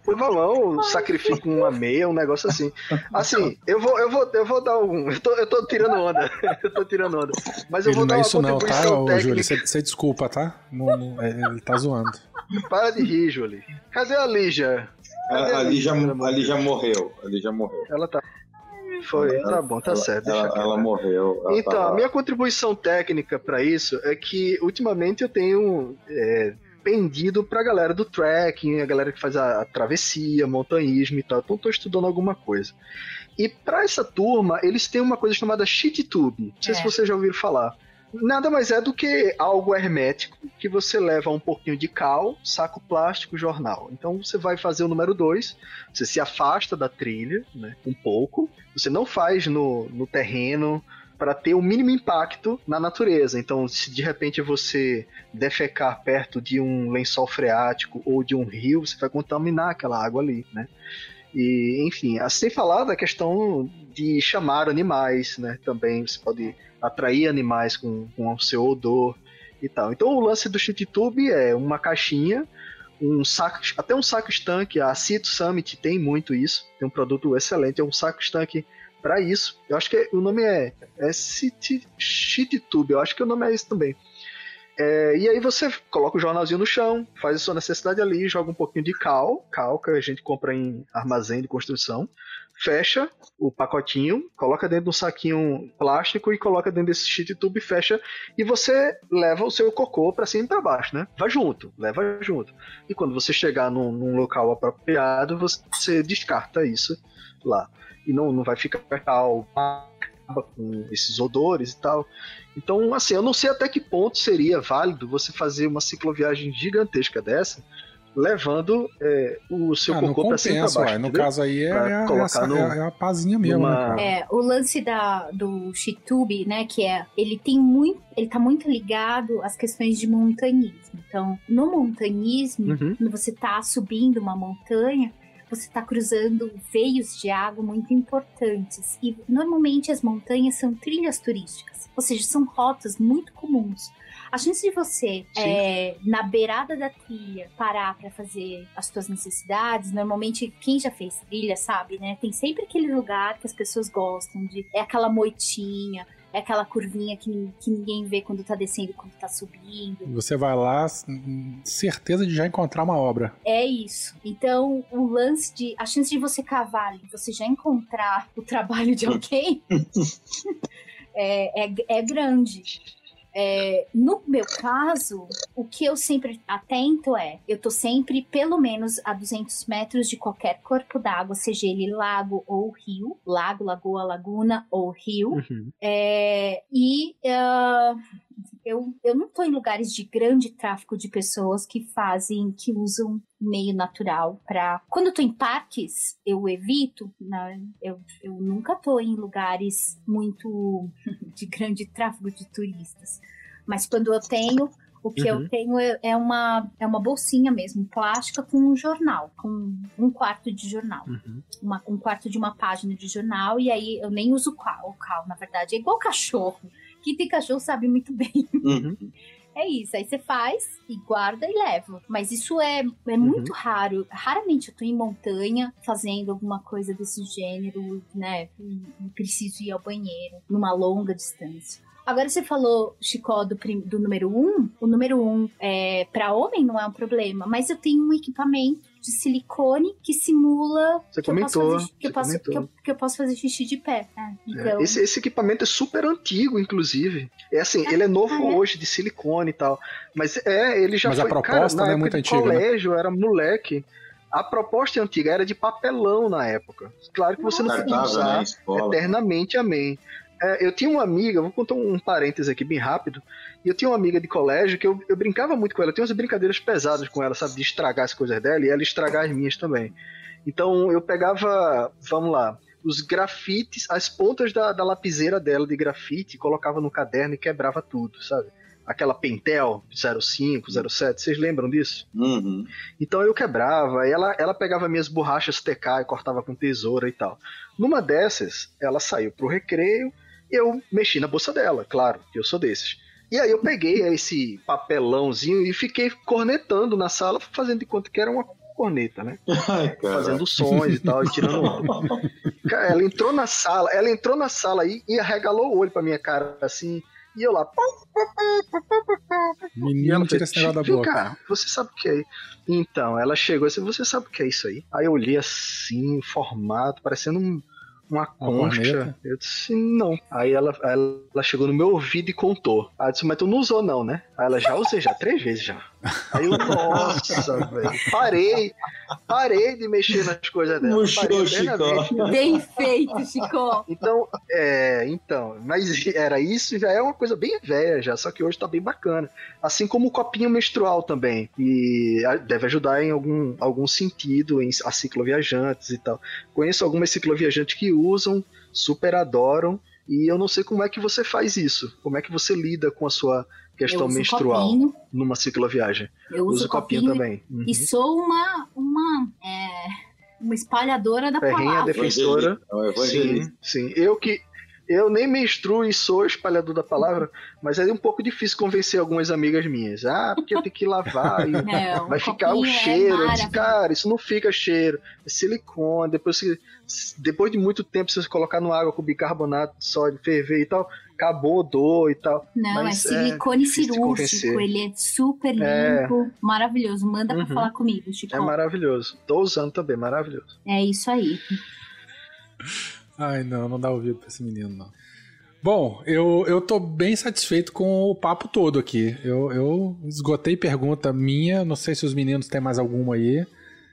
Por mamão, sacrifico uma meia, um negócio assim. Assim, eu vou, eu vou, eu vou dar um. Eu tô, eu tô tirando onda. Eu tô tirando onda. Mas eu Ele vou não dar é uma isso não, tá, contribuição ô. Júlio? Você desculpa, tá? Não, não- é, ele tá zoando. Para de rir, Julie. Cadê a Lígia? Cadê A- amor de ali já morreu. Ali já morreu. Ela tá. Foi, tá bom, tá ela, certo. Ela, ela morreu. Ela Então, tava- a minha contribuição técnica pra isso é que ultimamente eu tenho é, pendido pra galera do trekking, a galera que faz a, a travessia, montanhismo e tal. Então tô estudando alguma coisa. E pra essa turma, eles têm uma coisa chamada sheet tube. Não sei É. se vocês já ouviram falar. Nada mais é do que algo hermético que você leva um pouquinho de cal, saco plástico, jornal. Então você vai fazer o número 2, você se afasta da trilha, né, um pouco. Você não faz no, no terreno para ter o mínimo impacto na natureza. Então, se de repente você defecar perto de um lençol freático ou de um rio, você vai contaminar aquela água ali, né? E, enfim, sem falar da questão de chamar animais, né? Também você pode atrair animais com, com o seu odor e tal. Então o lance do Shit Tube é uma caixinha, um saco, até um saco estanque, a Cito Summit tem muito isso, tem um produto excelente, é um saco estanque para isso. Eu acho que o nome é, é City, Tube, eu acho que o nome é esse também. É, e aí você coloca o jornalzinho no chão, faz a sua necessidade ali, joga um pouquinho de cal, cal que a gente compra em armazém de construção, fecha o pacotinho, coloca dentro de um saquinho plástico e coloca dentro desse sheet tube, fecha e você leva o seu cocô para cima e para baixo, né? Vai junto, leva junto. E quando você chegar num, num local apropriado, você descarta isso lá. E não, não vai ficar cal com esses odores e tal. Então, assim, eu não sei até que ponto seria válido você fazer uma cicloviagem gigantesca dessa, levando é, o seu Ah, cocô pra cima e pra baixo. ué. No entendeu? caso aí é, Pra é, colocar essa- no- é- a pazinha mesmo, numa- né? É, o lance da, do Chitube, né, que é, ele tem muito, ele tá muito ligado às questões de montanhismo. Então, no montanhismo, Uhum. quando você tá subindo uma montanha, você está cruzando veios de água muito importantes. E normalmente as montanhas são trilhas turísticas, ou seja, são rotas muito comuns. A chance de você, é, na beirada da trilha, parar para fazer as suas necessidades, normalmente quem já fez trilha sabe, né? Tem sempre aquele lugar que as pessoas gostam de. É aquela moitinha, é aquela curvinha que, que ninguém vê quando tá descendo e quando tá subindo. Você vai lá, certeza de já encontrar uma obra. É isso. Então, o lance de. A chance de você cavar ali, você já encontrar o trabalho de alguém é, é, é grande. É, no meu caso, o que eu sempre atento é, eu tô sempre pelo menos a 200 metros de qualquer corpo d'água, seja ele lago ou rio, lago, lagoa, laguna ou rio, Uhum. é, e ah, eu, eu não tô em lugares de grande tráfico de pessoas que fazem, que usam meio natural para Quando eu tô em parques, eu evito, né? eu, eu nunca tô em lugares muito de grande tráfego de turistas. Mas quando eu tenho, o que Uhum. eu tenho é, é uma, é uma bolsinha mesmo, plástica com um jornal, com um quarto de jornal Uhum. uma- um quarto de uma página de jornal, e aí eu nem uso cal, o cal, na verdade, é igual cachorro. Quem tem cachorro sabe muito bem. Uhum. É isso, aí você faz e guarda e leva. Mas isso é, é muito raro. Raramente eu tô em montanha fazendo alguma coisa desse gênero, né? E, e preciso ir ao banheiro numa longa distância. Agora você falou, Chicó, do, do número 1. Um. O número 1 um, é, para homem não é um problema, mas eu tenho um equipamento de silicone que simula Você que eu posso comentou, fazer, que eu posso, que eu, que eu posso fazer xixi de pé. É, então, Esse, esse equipamento é super antigo, inclusive. É assim, ele é novo Ah, é? hoje, de silicone e tal. Mas é, ele já Mas a foi. proposta cara, na é época muito de antiga, né? colégio, eu era moleque. A proposta antiga era de papelão na época. Claro que você não podia usar né? Eternamente, amém. É, eu tinha uma amiga, vou contar um parêntese aqui bem rápido. E eu tinha uma amiga de colégio que eu, eu brincava muito com ela. Eu tinha umas brincadeiras pesadas com ela, sabe? De estragar as coisas dela e ela estragar as minhas também. Então eu pegava, vamos lá, os grafites, as pontas da, da lapiseira dela de grafite, colocava no caderno e quebrava tudo, sabe? Aquela Pentel 05, 07, vocês lembram disso? Uhum. Então eu quebrava, e ela, ela pegava minhas borrachas TK e cortava com tesoura e tal. Numa dessas, ela saiu pro recreio, eu mexi na bolsa dela, claro, que eu sou desses. E aí eu peguei esse papelãozinho e fiquei cornetando na sala, fazendo de conta que era uma corneta, né? Ai, cara. Fazendo sons e tal, e tirando onda. Cara, ela entrou na sala, ela entrou na sala aí e arregalou o olho pra minha cara, assim, e eu lá, e Menino, tira esse negócio da "Vem boca. cá, você sabe o que é? Então, ela chegou assim, você sabe o que é isso aí? Aí eu olhei assim, formato, parecendo um- uma concha. eu disse, não. Aí ela, ela chegou no meu ouvido e contou. Aí eu disse, mas tu não usou não, né? Aí ela, já usei, já, três vezes já. Aí eu, nossa, velho. Parei, parei de mexer nas coisas dela. Murchou. Chico. Bem feito, Chico. Então, é, então, mas era isso, já é uma coisa bem velha já, só que hoje tá bem bacana. Assim como o copinho menstrual também, e deve ajudar em algum, algum sentido em a cicloviajantes e tal. Conheço algumas cicloviajantes que usam, super adoram, e eu não sei como é que você faz isso, como é que você lida com a sua questão uso menstrual copinho, numa cicloviagem. eu uso o copinho, copinho, também. Uhum. e sou uma, uma, é, uma espalhadora da Ferrenha palavra. defensora. É um. Sim, sim. Eu que eu nem menstruo e sou espalhador da palavra, mas é um pouco difícil convencer algumas amigas minhas. Ah, porque eu tenho que lavar e Não, vai ficar o copinho é cheiro. eu disse, cara, isso não fica cheiro. É silicone. Depois, que- depois de muito tempo, se você colocar no água com bicarbonato de sódio, ferver e tal, acabou, dor e tal. Não, Mas é é silicone de cirúrgico, ele é super É. limpo, maravilhoso. Manda pra Uhum. falar comigo, Chico. É maravilhoso. Tô usando também, maravilhoso. É isso aí. Ai, não, não dá ouvido pra esse menino, não. Bom, eu, eu tô bem satisfeito com o papo todo aqui. Eu, eu esgotei pergunta minha, não sei se os meninos têm mais alguma aí.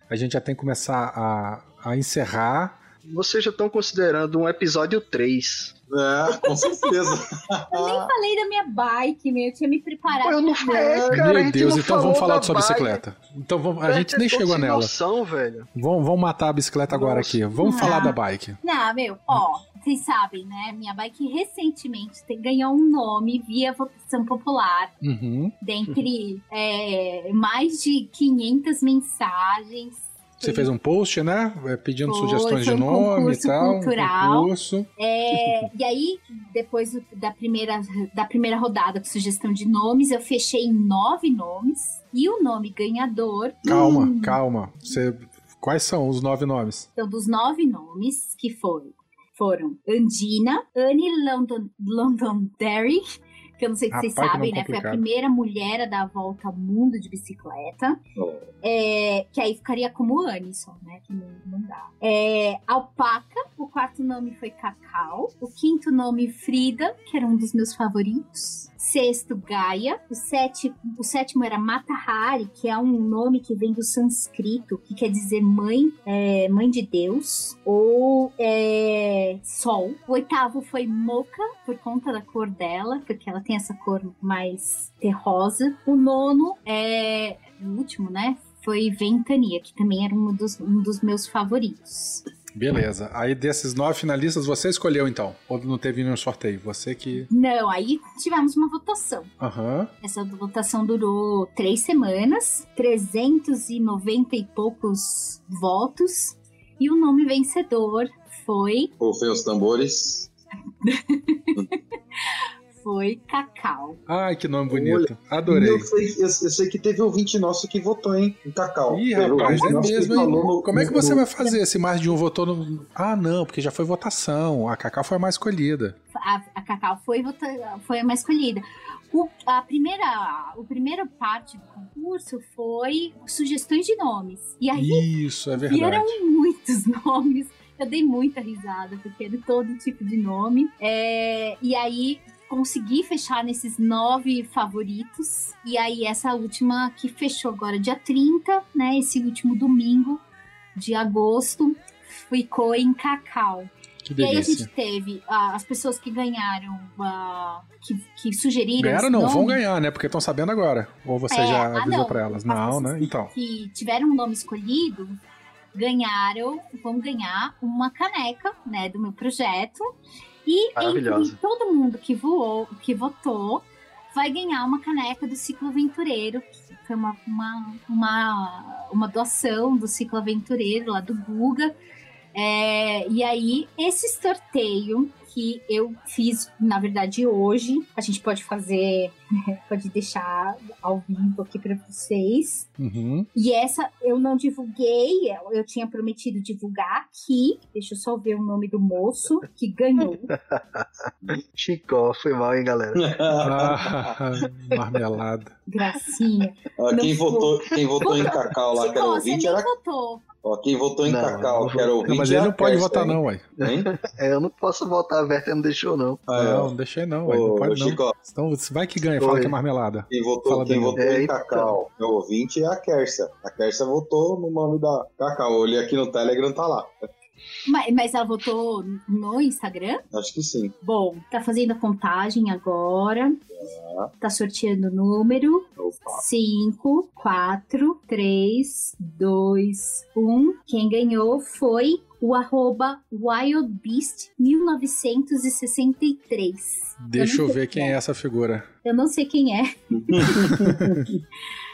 A gente já tem que começar a, a encerrar. Vocês já estão considerando um episódio 3. É, com certeza. Eu nem falei da minha bike, meu. Eu tinha me preparado. Eu não falei, cara. Meu Deus, então vamos falar da de sua bike. bicicleta. Então vamos, a gente nem chegou nela. Noção, velho. Vamos, vamos matar a bicicleta agora Nossa. aqui. Vamos Ah. falar da bike. Não, meu, ó, vocês sabem, né? Minha bike recentemente te- ganhou um nome via votação popular, Uhum. dentre é, mais de 500 mensagens. Você fez um post, né? É, Pedindo Foi, sugestões de um nome e tal. cultural. Um concurso. É, e aí, depois da primeira, da primeira rodada com sugestão de nomes, eu fechei nove nomes. E o nome ganhador. Calma, hum, calma. Você, quais são os nove nomes? Então, dos nove nomes, que foi foram Andina, Annie London, Londonderry, que eu não sei se vocês Rapaz, que sabem, né? Foi a primeira mulher a dar a volta ao mundo de bicicleta. Oh. É, que aí ficaria como só, né? Que não, não dá. É, Alpaca, o quarto nome foi Cacau. O quinto nome, Frida, que era um dos meus favoritos. Sexto, Gaia. O sétimo, o sétimo era Matahari, que é um nome que vem do sânscrito, que quer dizer mãe, é, mãe de Deus. Ou é, Sol. O oitavo foi Mocha, por conta da cor dela, porque ela tem essa cor mais terrosa. O nono é o último, né? Foi Ventania, que também era um dos, um dos meus favoritos. Beleza. Aí desses nove finalistas, você escolheu então? Ou não teve nenhum sorteio? Você que. Não, aí tivemos uma votação. Aham. Essa votação durou três semanas, 390 e poucos votos. E o nome vencedor foi, Rufem os tambores. foi Cacau. Ai, que nome bonito. Adorei. Eu sei, eu, eu sei que teve ouvinte nosso que votou, hein? Em Cacau. Ih, rapaz, é mesmo, hein? no- Como é que no- você vai fazer se mais de um votou no. Ah, não, porque já foi votação. A Cacau foi a mais escolhida. A, a Cacau foi, vota- foi a mais escolhida. O, a primeira, a primeira parte do concurso foi sugestões de nomes. E aí Isso, é E verdade. eram muitos nomes. Eu dei muita risada, porque era todo tipo de nome. É, e aí consegui fechar nesses nove favoritos. E aí essa última que fechou agora dia 30, né? Esse último domingo de agosto, ficou em Cacau. Que E aí a gente teve ah, as pessoas que ganharam, ah, que, que sugeriram. Ganharam não, nome, vão ganhar, né? Porque estão sabendo agora. Ou você É, já ah, avisou não. pra elas? As Não, né? Então. que tiveram um nome escolhido ganharam, vão ganhar uma caneca, né, do meu projeto. E entre todo mundo que voou, que votou, vai ganhar uma caneca do Ciclo Aventureiro, que foi uma, uma, uma, uma doação do Ciclo Aventureiro lá do Guga. É, e aí, esse sorteio que eu fiz, na verdade, hoje, a gente pode fazer, pode deixar ao vivo aqui para vocês. Uhum. E essa eu não divulguei, eu, tinha prometido divulgar aqui. Deixa eu só ver o nome do moço que ganhou. Chicó, foi mal, hein, galera? Ah, marmelada. Gracinha. Ó, quem, votou, quem votou em Cacau lá, que Chico, era você ouvinte, nem era. votou. Ó, quem votou em Não, Cacau, que era. Não, mas ele não pode votar, hein? não, ué. Hein? É, eu não posso votar, a Verta não deixou, não. Ah, é, Não, não deixei não, ué. Não pode não. Chico, Então, vai que ganha, fala que é marmelada. Quem votou, Fala quem bem. votou É, em então. Cacau, meu ouvinte, é a Kersia. A Kersia votou no nome da Cacau. Eu olhei aqui no Telegram, tá lá. Mas, mas ela votou no Instagram? Acho que sim. Bom, tá fazendo a contagem agora. Tá sorteando o número. Opa. 5, 4, 3, 2, 1. Quem ganhou foi o arroba WildBeast1963. Deixa eu sei ver quem é essa figura. Eu não sei quem é.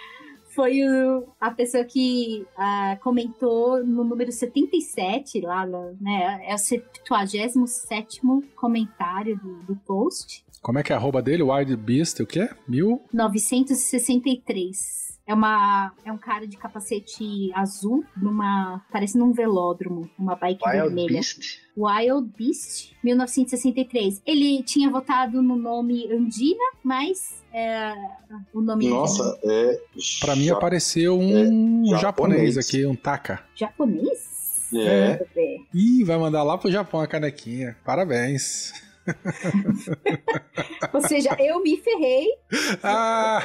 Foi o- a pessoa que ah, comentou no número 77, lá, né? É o 77 comentário do, do post. Como é que é a arroba dele? Wild Beast, o quê? Mil? 963. É, uma, é um cara de capacete azul, numa. parecendo um velódromo, uma bike Wild vermelha. Beast? Wild Beast, 1963. Ele tinha votado no nome Andina, mas é, o nome Nossa, é. Pra mim apareceu um É, japonês japonês. aqui, um Taka. japonês. É. Ih, vai mandar lá pro Japão a canequinha. Parabéns. Ou seja, eu me ferrei. Ah,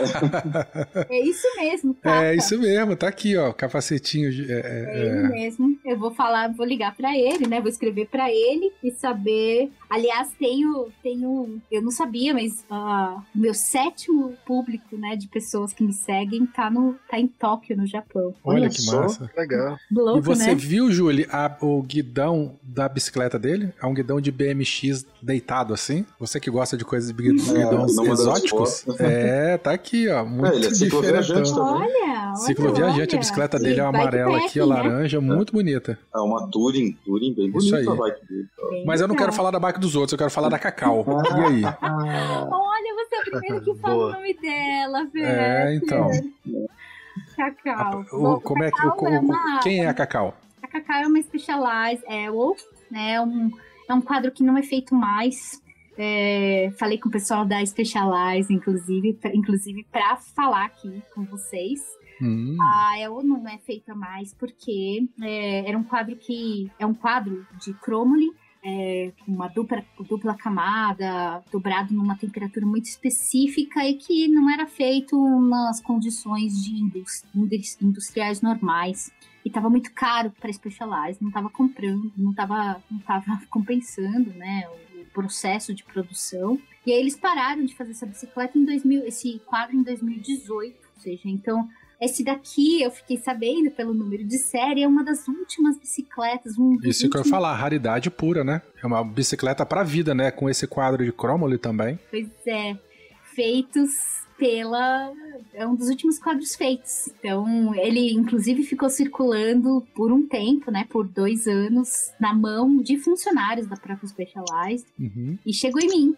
É isso mesmo, tá? é isso mesmo, tá aqui, ó, capacetinho. de- é, é, É ele mesmo. Eu vou falar, vou ligar pra ele, né? Vou escrever pra ele e saber. Aliás, tenho, tenho, eu não sabia, mas o meu sétimo público, né, de pessoas que me seguem tá no, tá em Tóquio, no Japão. Olha Olha que só. massa. Legal. Louco, E você né? viu, Julie, a- o guidão da bicicleta dele? É um guidão de BMX deitado assim? Você que gosta de coisas de gui- É, exóticos? É, tá aqui, ó. Muito ele é cicloviajante diferentão. também. Olha, olha, Cicloviajante, a bicicleta dele é amarela aqui, ó, bikepacking, né? laranja, muito bonita. É uma Touring, Touring bem Isso bonita aí. a bike dele. Bem Mas eu não quero falar da bike dos outros, eu quero falar da Cacau. E aí? Olha, você é o primeiro que fala Boa. o nome dela, velho. É, então. Cacau. O- Bom, como é que, o- Cacau é o- uma- quem é a Cacau? A Cacau é uma Specialized Elf, né? Um, É um quadro que não é feito mais. É, falei com o pessoal da Specialize, inclusive, pra- inclusive para falar aqui com vocês. Hum, A EO não é feita mais porque é, era um quadro que é um quadro de cromole é, com uma dupla, dupla camada, dobrado numa temperatura muito específica e que não era feito nas condições de indus- industriais normais. E estava muito caro para Specialized, não estava comprando, não estava não tava compensando né, o, o processo de produção. E aí eles pararam de fazer essa bicicleta em 2000, esse quadro em 2018. Ou seja, então esse daqui, eu fiquei sabendo pelo número de série, é uma das últimas bicicletas. Um isso que eu ia falar, raridade pura, né? É uma bicicleta pra vida, né? Com esse quadro de Cromoli também. Pois é, feitos pela. É um dos últimos quadros feitos. Então, ele inclusive ficou circulando por um tempo, né? Por dois anos, na mão de funcionários da própria Specialized. Uhum. E chegou em mim.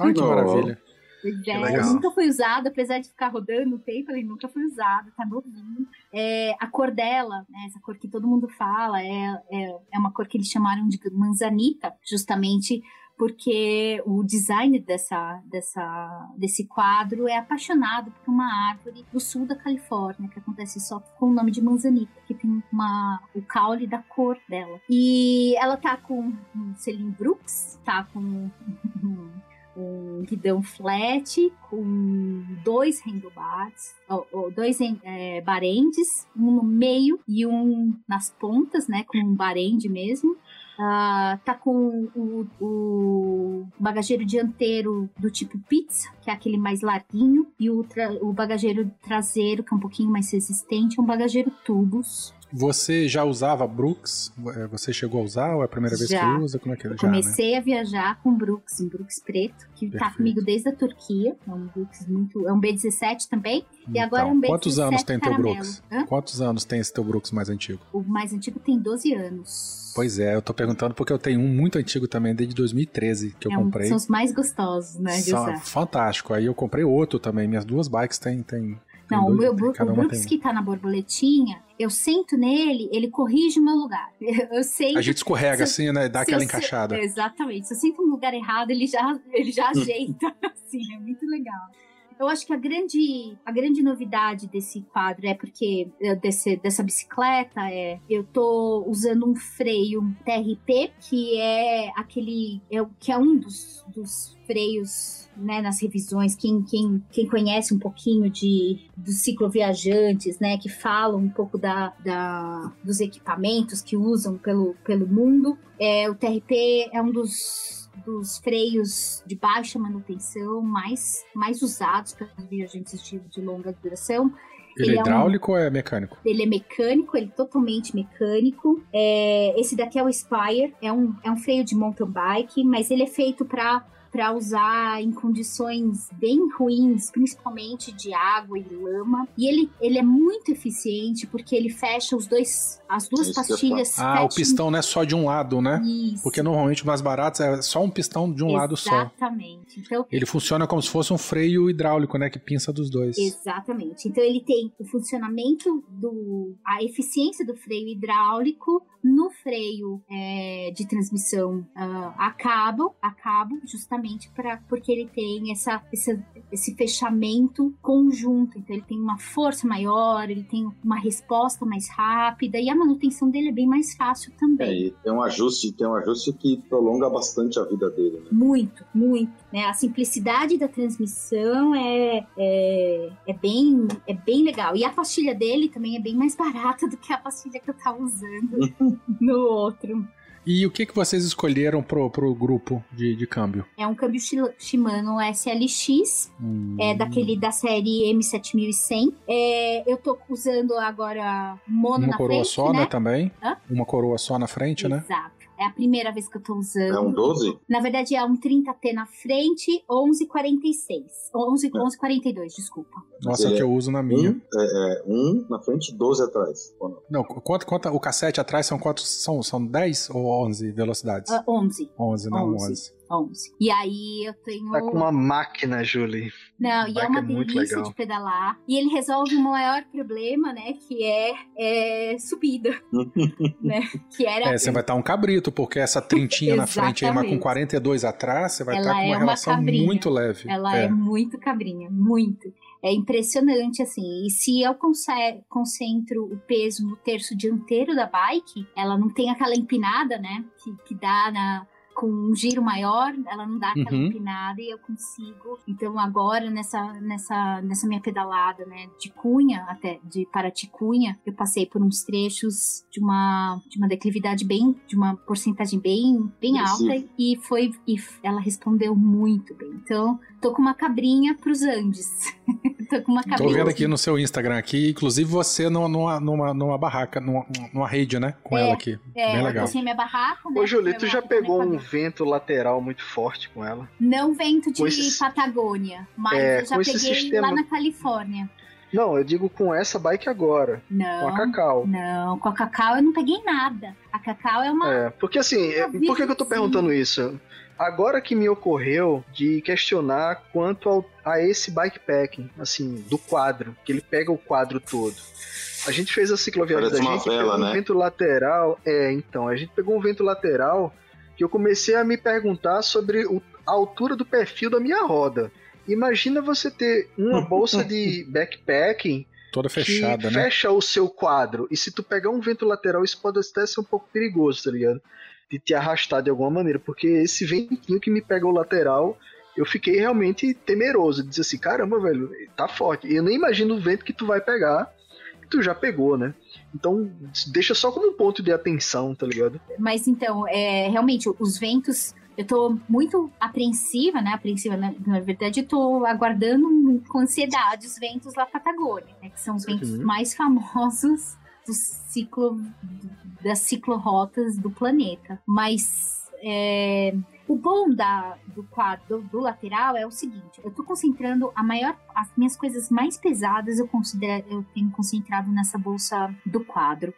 Olha que maravilha. Pois é, nunca foi usado, apesar de ficar rodando o tempo, ele nunca foi usado, tá novinho. É, a cor dela, né, essa cor que todo mundo fala, é, é, é uma cor que eles chamaram de manzanita, justamente porque o designer dessa, dessa, desse quadro é apaixonado por uma árvore do sul da Califórnia, que acontece só com o nome de manzanita, que tem uma, o caule da cor dela. E ela tá com um selim Brooks, tá com um, guidão flat com dois handlebars, ou dois é, barendes, um no meio e um nas pontas, né, com um barende mesmo. Ah, tá com o, o bagageiro dianteiro do tipo pizza, que é aquele mais larguinho, e o, o bagageiro traseiro, que é um pouquinho mais resistente, é um bagageiro tubos. Você já usava Brooks? É, Você chegou a usar ou é a primeira vez Já. que usa? Como é que é? Eu Já, né? comecei a viajar com Brooks, um Brooks preto, que tá Perfeito. comigo desde a Turquia. É um Brooks muito. É um B17 também. E agora Então, é um B17 quantos anos tem teu caramelo. Brooks? Hã? Quantos anos tem esse teu Brooks mais antigo? O mais antigo tem 12 anos. Pois é, eu tô perguntando porque eu tenho um muito antigo também, desde 2013, que eu É um- comprei. são os mais gostosos, né, de São- usar. fantástico. Aí eu comprei outro também. Minhas duas bikes têm. têm Não, o dois- meu tem- Brook, cada o Brooks um. que tá na borboletinha, eu sento nele, ele corrige o meu lugar. Eu sento. A gente escorrega se- assim, né? Dá aquela se- encaixada. Exatamente. Se eu sinto um lugar errado, ele já, ele já ajeita. assim, é muito legal. Eu acho que a grande, a grande novidade desse quadro é porque eh, desse, dessa bicicleta é eu tô usando um freio TRP que é aquele é, que é um dos, dos freios né, nas revisões. Quem, quem, quem conhece um pouquinho de dos cicloviajantes né que falam um pouco da, da dos equipamentos que usam pelo, pelo mundo é, o TRP é um dos, dos freios de baixa manutenção mais, mais usados pelos viajantes de, de longa duração. Ele, ele é é um- hidráulico ou é mecânico? Ele é mecânico, ele é totalmente mecânico. É, esse daqui é o Spire, é um, é um freio de mountain bike, mas ele é feito para para usar em condições bem ruins, principalmente de água e lama. E ele, ele é muito eficiente porque ele fecha os dois, as duas Isso pastilhas. Ah, o pistão não é só de um lado, né? Isso. Porque normalmente mais baratos é só um pistão de um lado só. Exatamente. Então, Ele funciona como se fosse um freio hidráulico, né? Que pinça dos dois. Exatamente. Então ele tem o funcionamento do. a eficiência do freio hidráulico no freio é, de transmissão ah, a cabo, a cabo, justamente para porque ele tem essa, essa- esse fechamento conjunto. Então ele tem uma força maior, ele tem uma resposta mais rápida e a manutenção dele é bem mais fácil É, também. e tem um ajuste, tem um ajuste que prolonga bastante a vida dele, né? Muito, muito. Né? A simplicidade da transmissão é, é, é, bem, é bem legal. E a pastilha dele também é bem mais barata do que a pastilha que eu tava usando no outro. E o que, que vocês escolheram pro, pro grupo de, de câmbio? É um câmbio Shi- Shimano SLX, Hum, é daquele da série M7100. É, eu tô usando agora mono Uma na coroa frente, só, né? né? Também. Hã? Uma coroa só na frente, né? Exato. É a primeira vez que eu tô usando. É um 12? Na verdade, é um 30T na frente, 11,46. 11, 11,42, desculpa. Nossa, é o que eu uso na minha. Um, é, é, um na frente, 12 atrás. Não? Não, quanto, quanto, o cassete atrás são quantos? São, são 10 ou ou 11 velocidades? Ah, 11. 11, não 11. 11. 11. E aí eu tenho. Tá com uma máquina, Julie. Não, e é uma é delícia de pedalar. E ele resolve o maior problema, né? Que é, é subida. né? Que era. É, você vai estar um cabrito, porque essa trintinha na frente aí, mas com Exatamente. 42 atrás, você vai Ela estar com é uma uma relação cabrinha. muito leve. Ela é. muito cabrinha, muito. É impressionante, assim. E se eu conce- concentro o peso no terço dianteiro da bike, ela não tem aquela empinada, né? Que, que dá na, com um giro maior, ela não dá aquela Uhum. empinada e eu consigo. Então agora nessa, nessa, nessa minha pedalada, né, de Cunha até de Paraticunha, eu passei por uns trechos de uma de uma declividade bem, de uma porcentagem bem bem alta e foi e ela respondeu muito bem. Então tô com uma cabrinha pros Andes. tô com uma cabrinha. Tô vendo aqui no seu Instagram aqui, inclusive você numa, numa, numa, numa barraca, numa, numa rede, né? Com É, ela aqui. É, Bem eu legal. passei minha barraca, né? Ô, Julie, minha tu já pegou um. Vento lateral muito forte com ela? Não vento de com esses- Patagônia, mas É, eu já esse peguei sistema- lá na Califórnia. Não, eu digo com essa bike agora, Não. com a Cacau. Não, com a Cacau eu não peguei nada. A Cacau é uma. É, porque assim, é, por que, que eu tô perguntando isso? Agora que me ocorreu de questionar quanto ao- a esse bikepacking, assim, do quadro, que ele pega o quadro todo. A gente fez a Parece da gente, vela, pegou um né? vento lateral. É, então, a gente pegou um vento lateral que eu comecei a me perguntar sobre o- a altura do perfil da minha roda. Imagina você ter uma bolsa de backpacking Toda fechada, que né? fecha o seu quadro. E se tu pegar um vento lateral, isso pode até ser um pouco perigoso, tá ligado? De te arrastar de alguma maneira. Porque esse ventinho que me pega o lateral, eu fiquei realmente temeroso. De dizer assim, caramba, velho, tá forte. Eu nem imagino o vento que tu vai pegar, tu já pegou, né? Então, deixa só como um ponto de atenção, tá ligado? Mas então, é, realmente, os ventos. Eu tô muito apreensiva, né? Apreensiva, na, na verdade, eu tô aguardando com ansiedade os ventos da Patagônia, né? Que são os ventos Uhum. mais famosos do ciclo, das ciclorotas do planeta. Mas é, o bom da, do quadro do lateral é o seguinte: eu tô concentrando a maior, as minhas coisas mais pesadas eu considero, eu tenho concentrado nessa bolsa do quadro.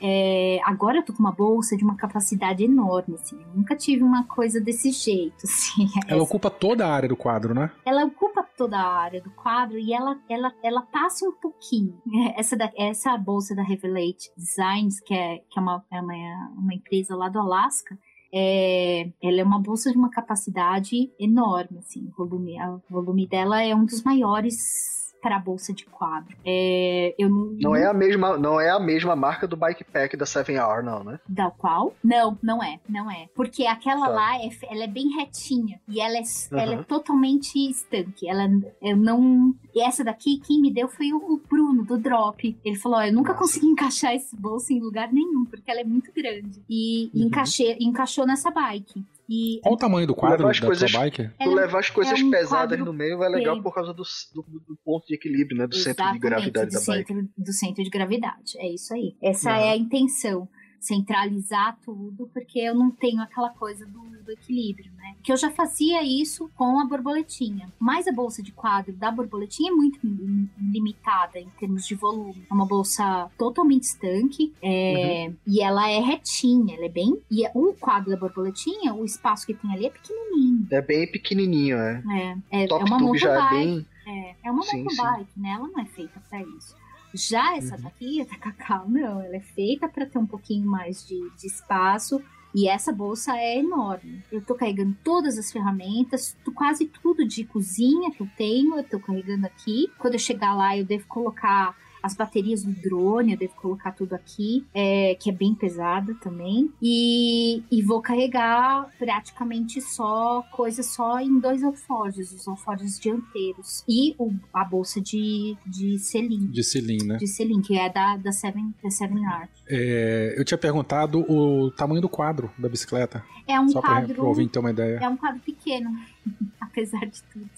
É, agora eu tô com uma bolsa de uma capacidade enorme, assim. Eu nunca tive uma coisa desse jeito, assim. Ela ocupa toda a área do quadro, né? Ela ocupa toda a área do quadro e ela, ela, ela passa um pouquinho. Essa, da, essa bolsa da Revelate Designs, que é, que é, uma, é uma, uma empresa lá do Alasca, é, ela é uma bolsa de uma capacidade enorme, assim. O volume, o volume dela é um dos maiores para a bolsa de quadro. É, eu não, Não é a mesma, não é a mesma marca do bikepack da 7R, não, né? Da qual? Não, não é, não é. Porque aquela Tá. lá, é, ela é bem retinha. E ela é, ela é totalmente estanque. Ela, eu não... E essa daqui, quem me deu foi o, o Bruno, do Drop. Ele falou, ó, eu nunca Nossa. consegui encaixar esse bolso em lugar nenhum, porque ela é muito grande. E Uhum. encaixei, encaixou nessa bike. E Qual o tamanho do quadro da coisas- tua bike? Tu Ela- levar as coisas é um pesadas no meio é legal por causa do, do, do ponto de equilíbrio, né? Do centro de Exatamente, gravidade do da bike. centro, do centro de gravidade. É isso aí. Essa Aham. é a intenção. Centralizar tudo, porque eu não tenho aquela coisa do, do equilíbrio, né? Que eu já fazia isso com a borboletinha. Mas a bolsa de quadro da borboletinha é muito lim- limitada em termos de volume. É uma bolsa totalmente estanque é, e ela é retinha, ela é bem. E o quadro da borboletinha, o espaço que tem ali é pequenininho. É bem pequenininho, é. É, é, é Top uma Tube já é motobike. bem. É, é uma mountain bike, né? Ela não é feita pra isso. Já essa Uhum. daqui, a da Cacau, não. Ela é feita pra ter um pouquinho mais de, de espaço. E essa bolsa é enorme. Eu tô carregando todas as ferramentas, quase tudo de cozinha que eu tenho, eu tô carregando aqui. Quando eu chegar lá, eu devo colocar as baterias do drone, eu devo colocar tudo aqui, é, que é bem pesada também. E, e vou carregar praticamente só coisas só em dois alforjes, os alforjes dianteiros. E o- a bolsa de, de selim. De cilim, né? De selim, que é da, da, Seven, da Seven R. É, eu tinha perguntado o tamanho do quadro da bicicleta. É um Só pra, quadro. pro ouvinte ter uma ideia. É um quadro pequeno, apesar de tudo.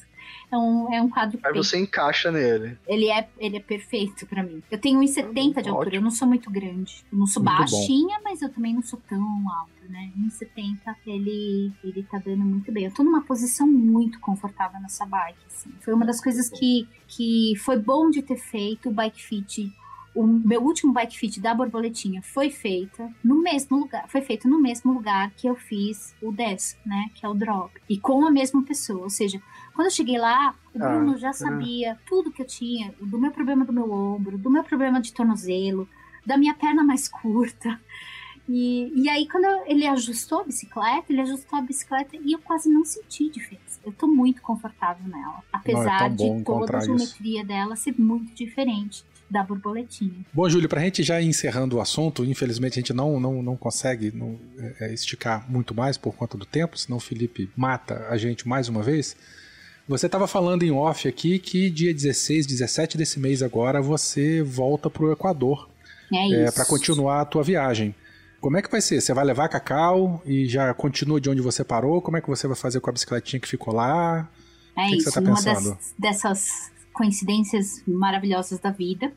É um, é um quadro Aí você encaixa nele. Ele é, ele é perfeito pra mim. Eu tenho 1,70 de altura, Ótimo. eu não sou muito grande. Eu não sou Muito baixinha, mas eu também não sou tão alta, né? 1,70 ele, ele tá dando muito bem. Eu tô numa posição muito confortável nessa bike, assim. Foi uma das coisas que, que foi bom de ter feito o Bike Fit o meu último bike fit da borboletinha foi feita no mesmo lugar, foi feito no mesmo lugar que eu fiz o 10, né, que é o drop, e com a mesma pessoa, ou seja, quando eu cheguei lá, o Ah, Bruno já tá. sabia tudo que eu tinha, do meu problema do meu ombro, do meu problema de tornozelo, da minha perna mais curta. E, e aí, quando eu- ele ajustou a bicicleta, ele ajustou a bicicleta e eu quase não senti diferença. Eu tô muito confortável nela. Apesar tão bom de toda a isso. geometria dela ser muito diferente da borboletinha. Bom, Júlio, pra gente já ir encerrando o assunto, infelizmente a gente não, não, não consegue não, é, é, esticar muito mais por conta do tempo, senão o Felipe mata a gente mais uma vez. Você estava falando em off aqui que dia 16, 17 desse mês agora você volta pro Equador É é, isso. para continuar a tua viagem. Como é que vai ser? Você vai levar cacau e já continua de onde você parou? Como é que você vai fazer com a bicicletinha que ficou lá? É que que isso, você tá uma pensando? das- dessas coincidências maravilhosas da vida.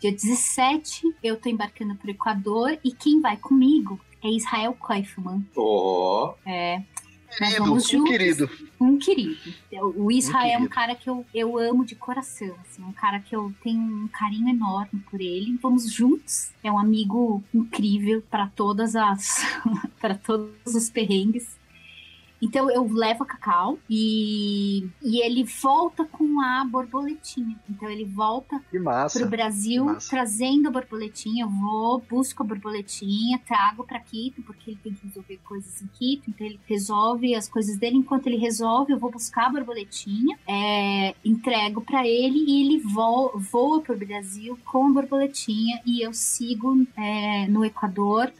Dia 17, eu tô embarcando pro Equador e quem vai comigo é Israel Koifman. Ó, É. Nós Querido, vamos um juntos. querido. Um querido. O Israel é um querido. cara que eu, eu amo de coração, assim, um cara que eu tenho um carinho enorme por ele. Vamos juntos. É um amigo incrível para todas as para todos os perrengues. Então eu levo a Cacau e, e ele volta com a borboletinha. Então ele volta massa. pro Brasil trazendo a borboletinha. Eu vou, busco a borboletinha, trago para Quito, porque ele tem que resolver coisas em Quito. Então ele resolve as coisas dele. Enquanto ele resolve, eu vou buscar a borboletinha, é, entrego para ele e ele vo voa pro Brasil com a borboletinha e eu sigo é, no Equador.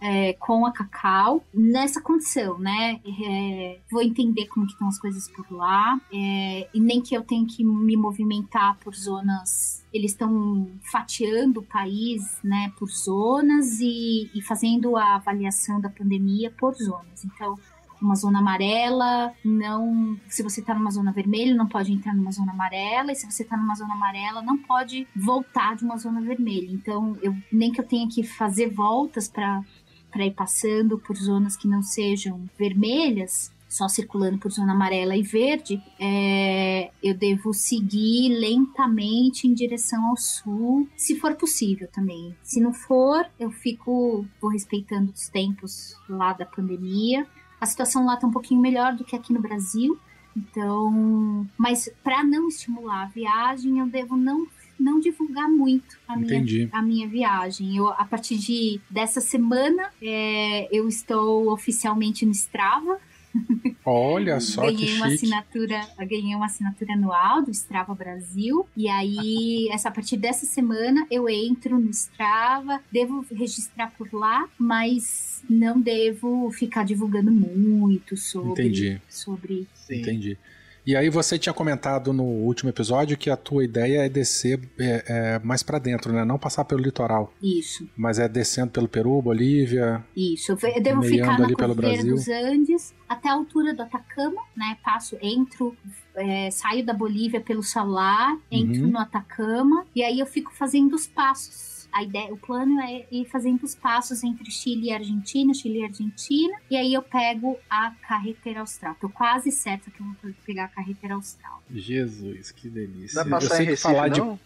É, com a Cacau nessa condição, né? É, vou entender como que estão as coisas por lá é, e nem que eu tenha que me movimentar por zonas. Eles estão fatiando o país, né, por zonas e, e fazendo a avaliação da pandemia por zonas. Então, uma zona amarela, não. Se você tá numa zona vermelha, não pode entrar numa zona amarela, e se você tá numa zona amarela, não pode voltar de uma zona vermelha. Então, eu nem que eu tenha que fazer voltas para para ir passando por zonas que não sejam vermelhas, só circulando por zona amarela e verde, é, eu devo seguir lentamente em direção ao sul, se for possível também. Se não for, eu fico vou respeitando os tempos lá da pandemia. A situação lá tá um pouquinho melhor do que aqui no Brasil. Então, mas para não estimular a viagem, eu devo não não divulgar muito a minha a minha viagem. Eu, a partir de dessa semana, é, eu estou oficialmente no Strava. Olha só que ganhei uma chique. assinatura, eu ganhei uma assinatura anual do Strava Brasil. E aí, essa, a partir dessa semana, eu entro no Strava, devo registrar por lá, mas não devo ficar divulgando muito sobre. Entendi. sobre Sim. Entendi. E aí você tinha comentado no último episódio que a tua ideia é descer é, é, mais pra dentro, né? Não passar pelo litoral, isso. mas é descendo pelo Peru, Bolívia. Isso, eu devo ficar na ali pelo Cordilheira Brasil. dos Andes até a altura do Atacama, né? Passo, entro, é, saio da Bolívia pelo Salar, entro Uhum. no Atacama e aí eu fico fazendo os passos. A ideia, o plano é ir fazendo os passos entre Chile e Argentina, Chile e Argentina, e aí eu pego a carretera austral. Tô quase certa que eu vou pegar a carretera austral. Jesus, que delícia. Vai passar eu sei em Recife, falar de não?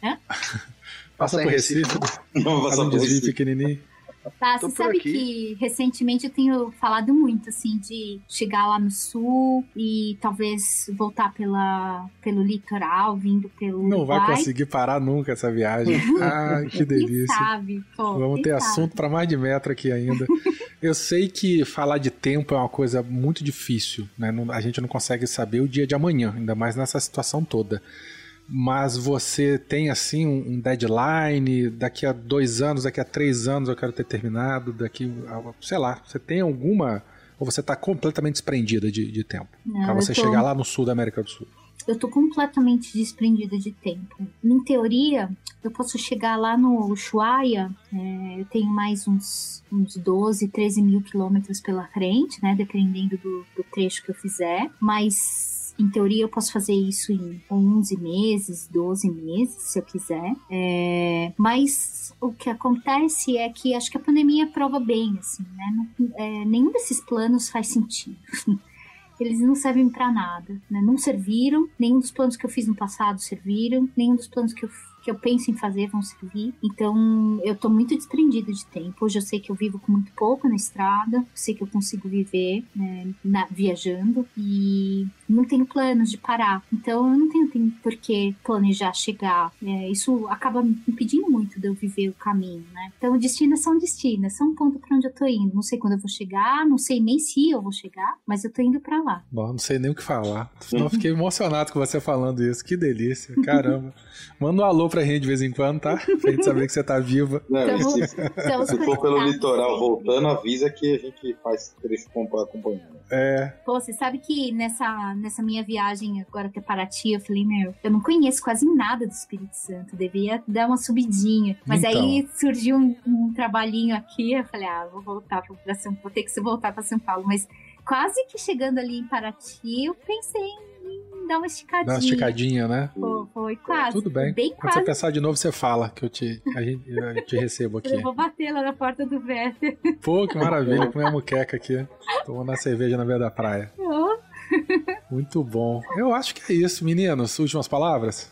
passa por Recife, Recife, não passar um por desvio pequenininho. Tá, Tô você sabe aqui. que recentemente eu tenho falado muito, assim, de chegar lá no sul e talvez voltar pela, pelo litoral, vindo pelo Não vai Uruguai. conseguir parar nunca essa viagem. Ah, que Quem delícia. sabe, pô, Vamos quem ter sabe? assunto para mais de metro aqui ainda. Eu sei que falar de tempo é uma coisa muito difícil, né? A gente não consegue saber o dia de amanhã, ainda mais nessa situação toda. Mas você tem assim um deadline, daqui a dois anos, daqui a três anos eu quero ter terminado, daqui, a- sei lá, você tem alguma. Ou você está completamente desprendida de, de tempo? Para você tô- chegar lá no sul da América do Sul. Eu tô completamente desprendida de tempo. Em teoria, eu posso chegar lá no Ushuaia, é, eu tenho mais uns, uns 12, 13 mil quilômetros pela frente, né? Dependendo do, do trecho que eu fizer. Mas, em teoria, eu posso fazer isso em 11 meses, 12 meses, se eu quiser. É, mas o que acontece é que acho que a pandemia prova bem, assim, né? Não- é, nenhum desses planos faz sentido. eles não servem pra nada, né? Não serviram, nenhum dos planos que eu fiz no passado serviram, nenhum dos planos que eu, que eu penso em fazer vão servir. Então, eu tô muito desprendida de tempo. Hoje eu sei que eu vivo com muito pouco na estrada, sei que eu consigo viver né, na- viajando e não tenho planos de parar. Então, eu não tenho tempo por que planejar chegar. É, isso acaba me impedindo muito de eu viver o caminho, né? Então, destinos são destinos, são um ponto pra onde eu tô indo. Não sei quando eu vou chegar, não sei nem se eu vou chegar, mas eu tô indo pra lá. Bom, não sei nem o que falar. Não, fiquei emocionado com você falando isso. Que delícia. Caramba. Manda um alô pra gente de vez em quando, tá? Pra gente saber que você tá viva. Não, e Tamo- se, Estamos se for pelo conectados. litoral voltando, avisa que a gente faz trecho com- acompanhando. É. Pô, você sabe que nessa, nessa minha viagem agora até Paraty, eu falei, meu, eu não conheço quase nada do Espírito Santo, devia dar uma subidinha. Mas Então. aí surgiu um, um trabalhinho aqui, eu falei, ah, vou voltar pra São Paulo, vou ter que voltar pra São Paulo. Mas quase que chegando ali em Paraty, eu pensei em dar uma esticadinha. Dá uma esticadinha, né? Pô, foi quase. Tudo bem. Bem Quando você quase. pensar de novo, você fala que eu te, a gente, eu te recebo aqui. Eu vou bater lá na porta do Véter. Pô, que maravilha, comer uma muqueca aqui. Tomando a cerveja na beira da praia. Muito bom. Eu acho que é isso, meninos. Últimas palavras?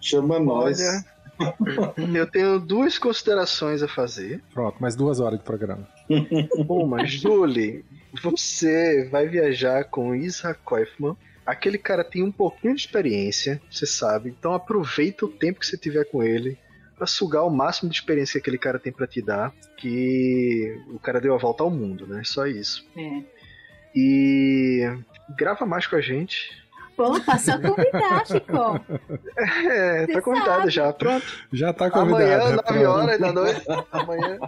Chama nós. Olha, eu tenho duas considerações a fazer. Pronto, mais duas horas de programa. Uma, Julie, você vai viajar com Isaac Kaufman. Aquele cara tem um pouquinho de experiência, você sabe. Então aproveita o tempo que você tiver com ele pra sugar o máximo de experiência que aquele cara tem pra te dar. Que o cara deu a volta ao mundo, né? Só isso. é. E grava mais com a gente. Pô, passou a convidar, Chico. É, tá convidado sabe. já. Pronto. Já tá convidado. Amanhã, né? 9 Pronto. horas da noite. Amanhã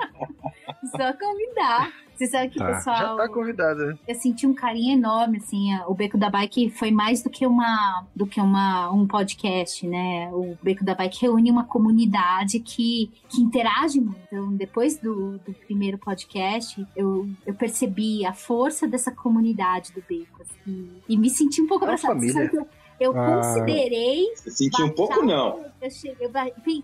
Só convidar. Você sabe que, Tá. pessoal, já tá convidado. né? eu senti um carinho enorme, assim, a- o Beco da Bike foi mais do que uma do que uma, um podcast, né? O Beco da Bike reúne uma comunidade que, que interage muito. Então, depois do, do primeiro podcast, eu, eu percebi a força dessa comunidade do Beco, assim, e me senti um pouco É abraçada. Eu, eu Ah. considerei Você sentiu um pouco, não. Eu, che- eu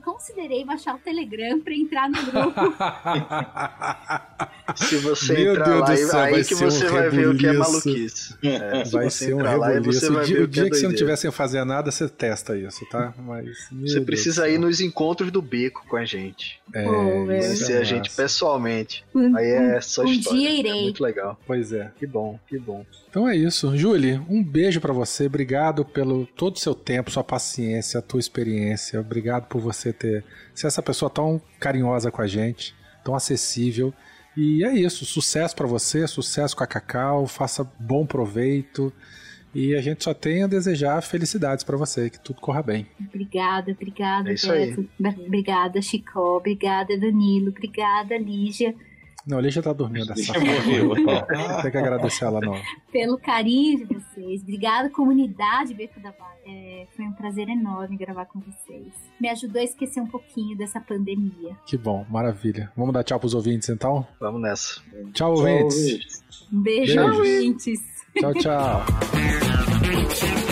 considerei baixar o Telegram pra entrar no grupo. Se você Meu entrar Deus lá, do aí, céu, aí vai que ser um você vai ver o que é rebuliço. maluquice. É, se Vai você ser um lá, aí rebuliço. você O dia, o que dia é que você não tiver sem fazer nada, você testa isso, tá? Mas. Você Deus precisa do ir céu. nos encontros do beco com a gente. É, é Conhecer a gente pessoalmente. Um- Aí é só um história. dia É irei. muito legal. Pois é. Que bom, que bom. Então é isso. Julie, um beijo pra você. Obrigado pelo todo o seu tempo, sua paciência, a tua experiência. Obrigado por você ter ser essa pessoa tão carinhosa com a gente, tão acessível. E é isso. Sucesso pra você, sucesso com a Cacau. Faça bom proveito. E a gente só tem a desejar felicidades pra você, que tudo corra bem. Obrigada, obrigada, É isso aí. Beto. Obrigada, Chico. Obrigada, Danilo. Obrigada, Lígia, Não, a Lígia tá dormindo essa Já morreu. Tem que agradecer ela, não. pelo carinho de vocês. Obrigada, comunidade Beco da Vale. É, foi um prazer enorme gravar com vocês. Me ajudou a esquecer um pouquinho dessa pandemia. Que bom, maravilha. Vamos dar tchau pros ouvintes então? Vamos nessa. Tchau, ouvintes. ouvintes. Um beijo, Beijos. ouvintes. Tchau, tchau.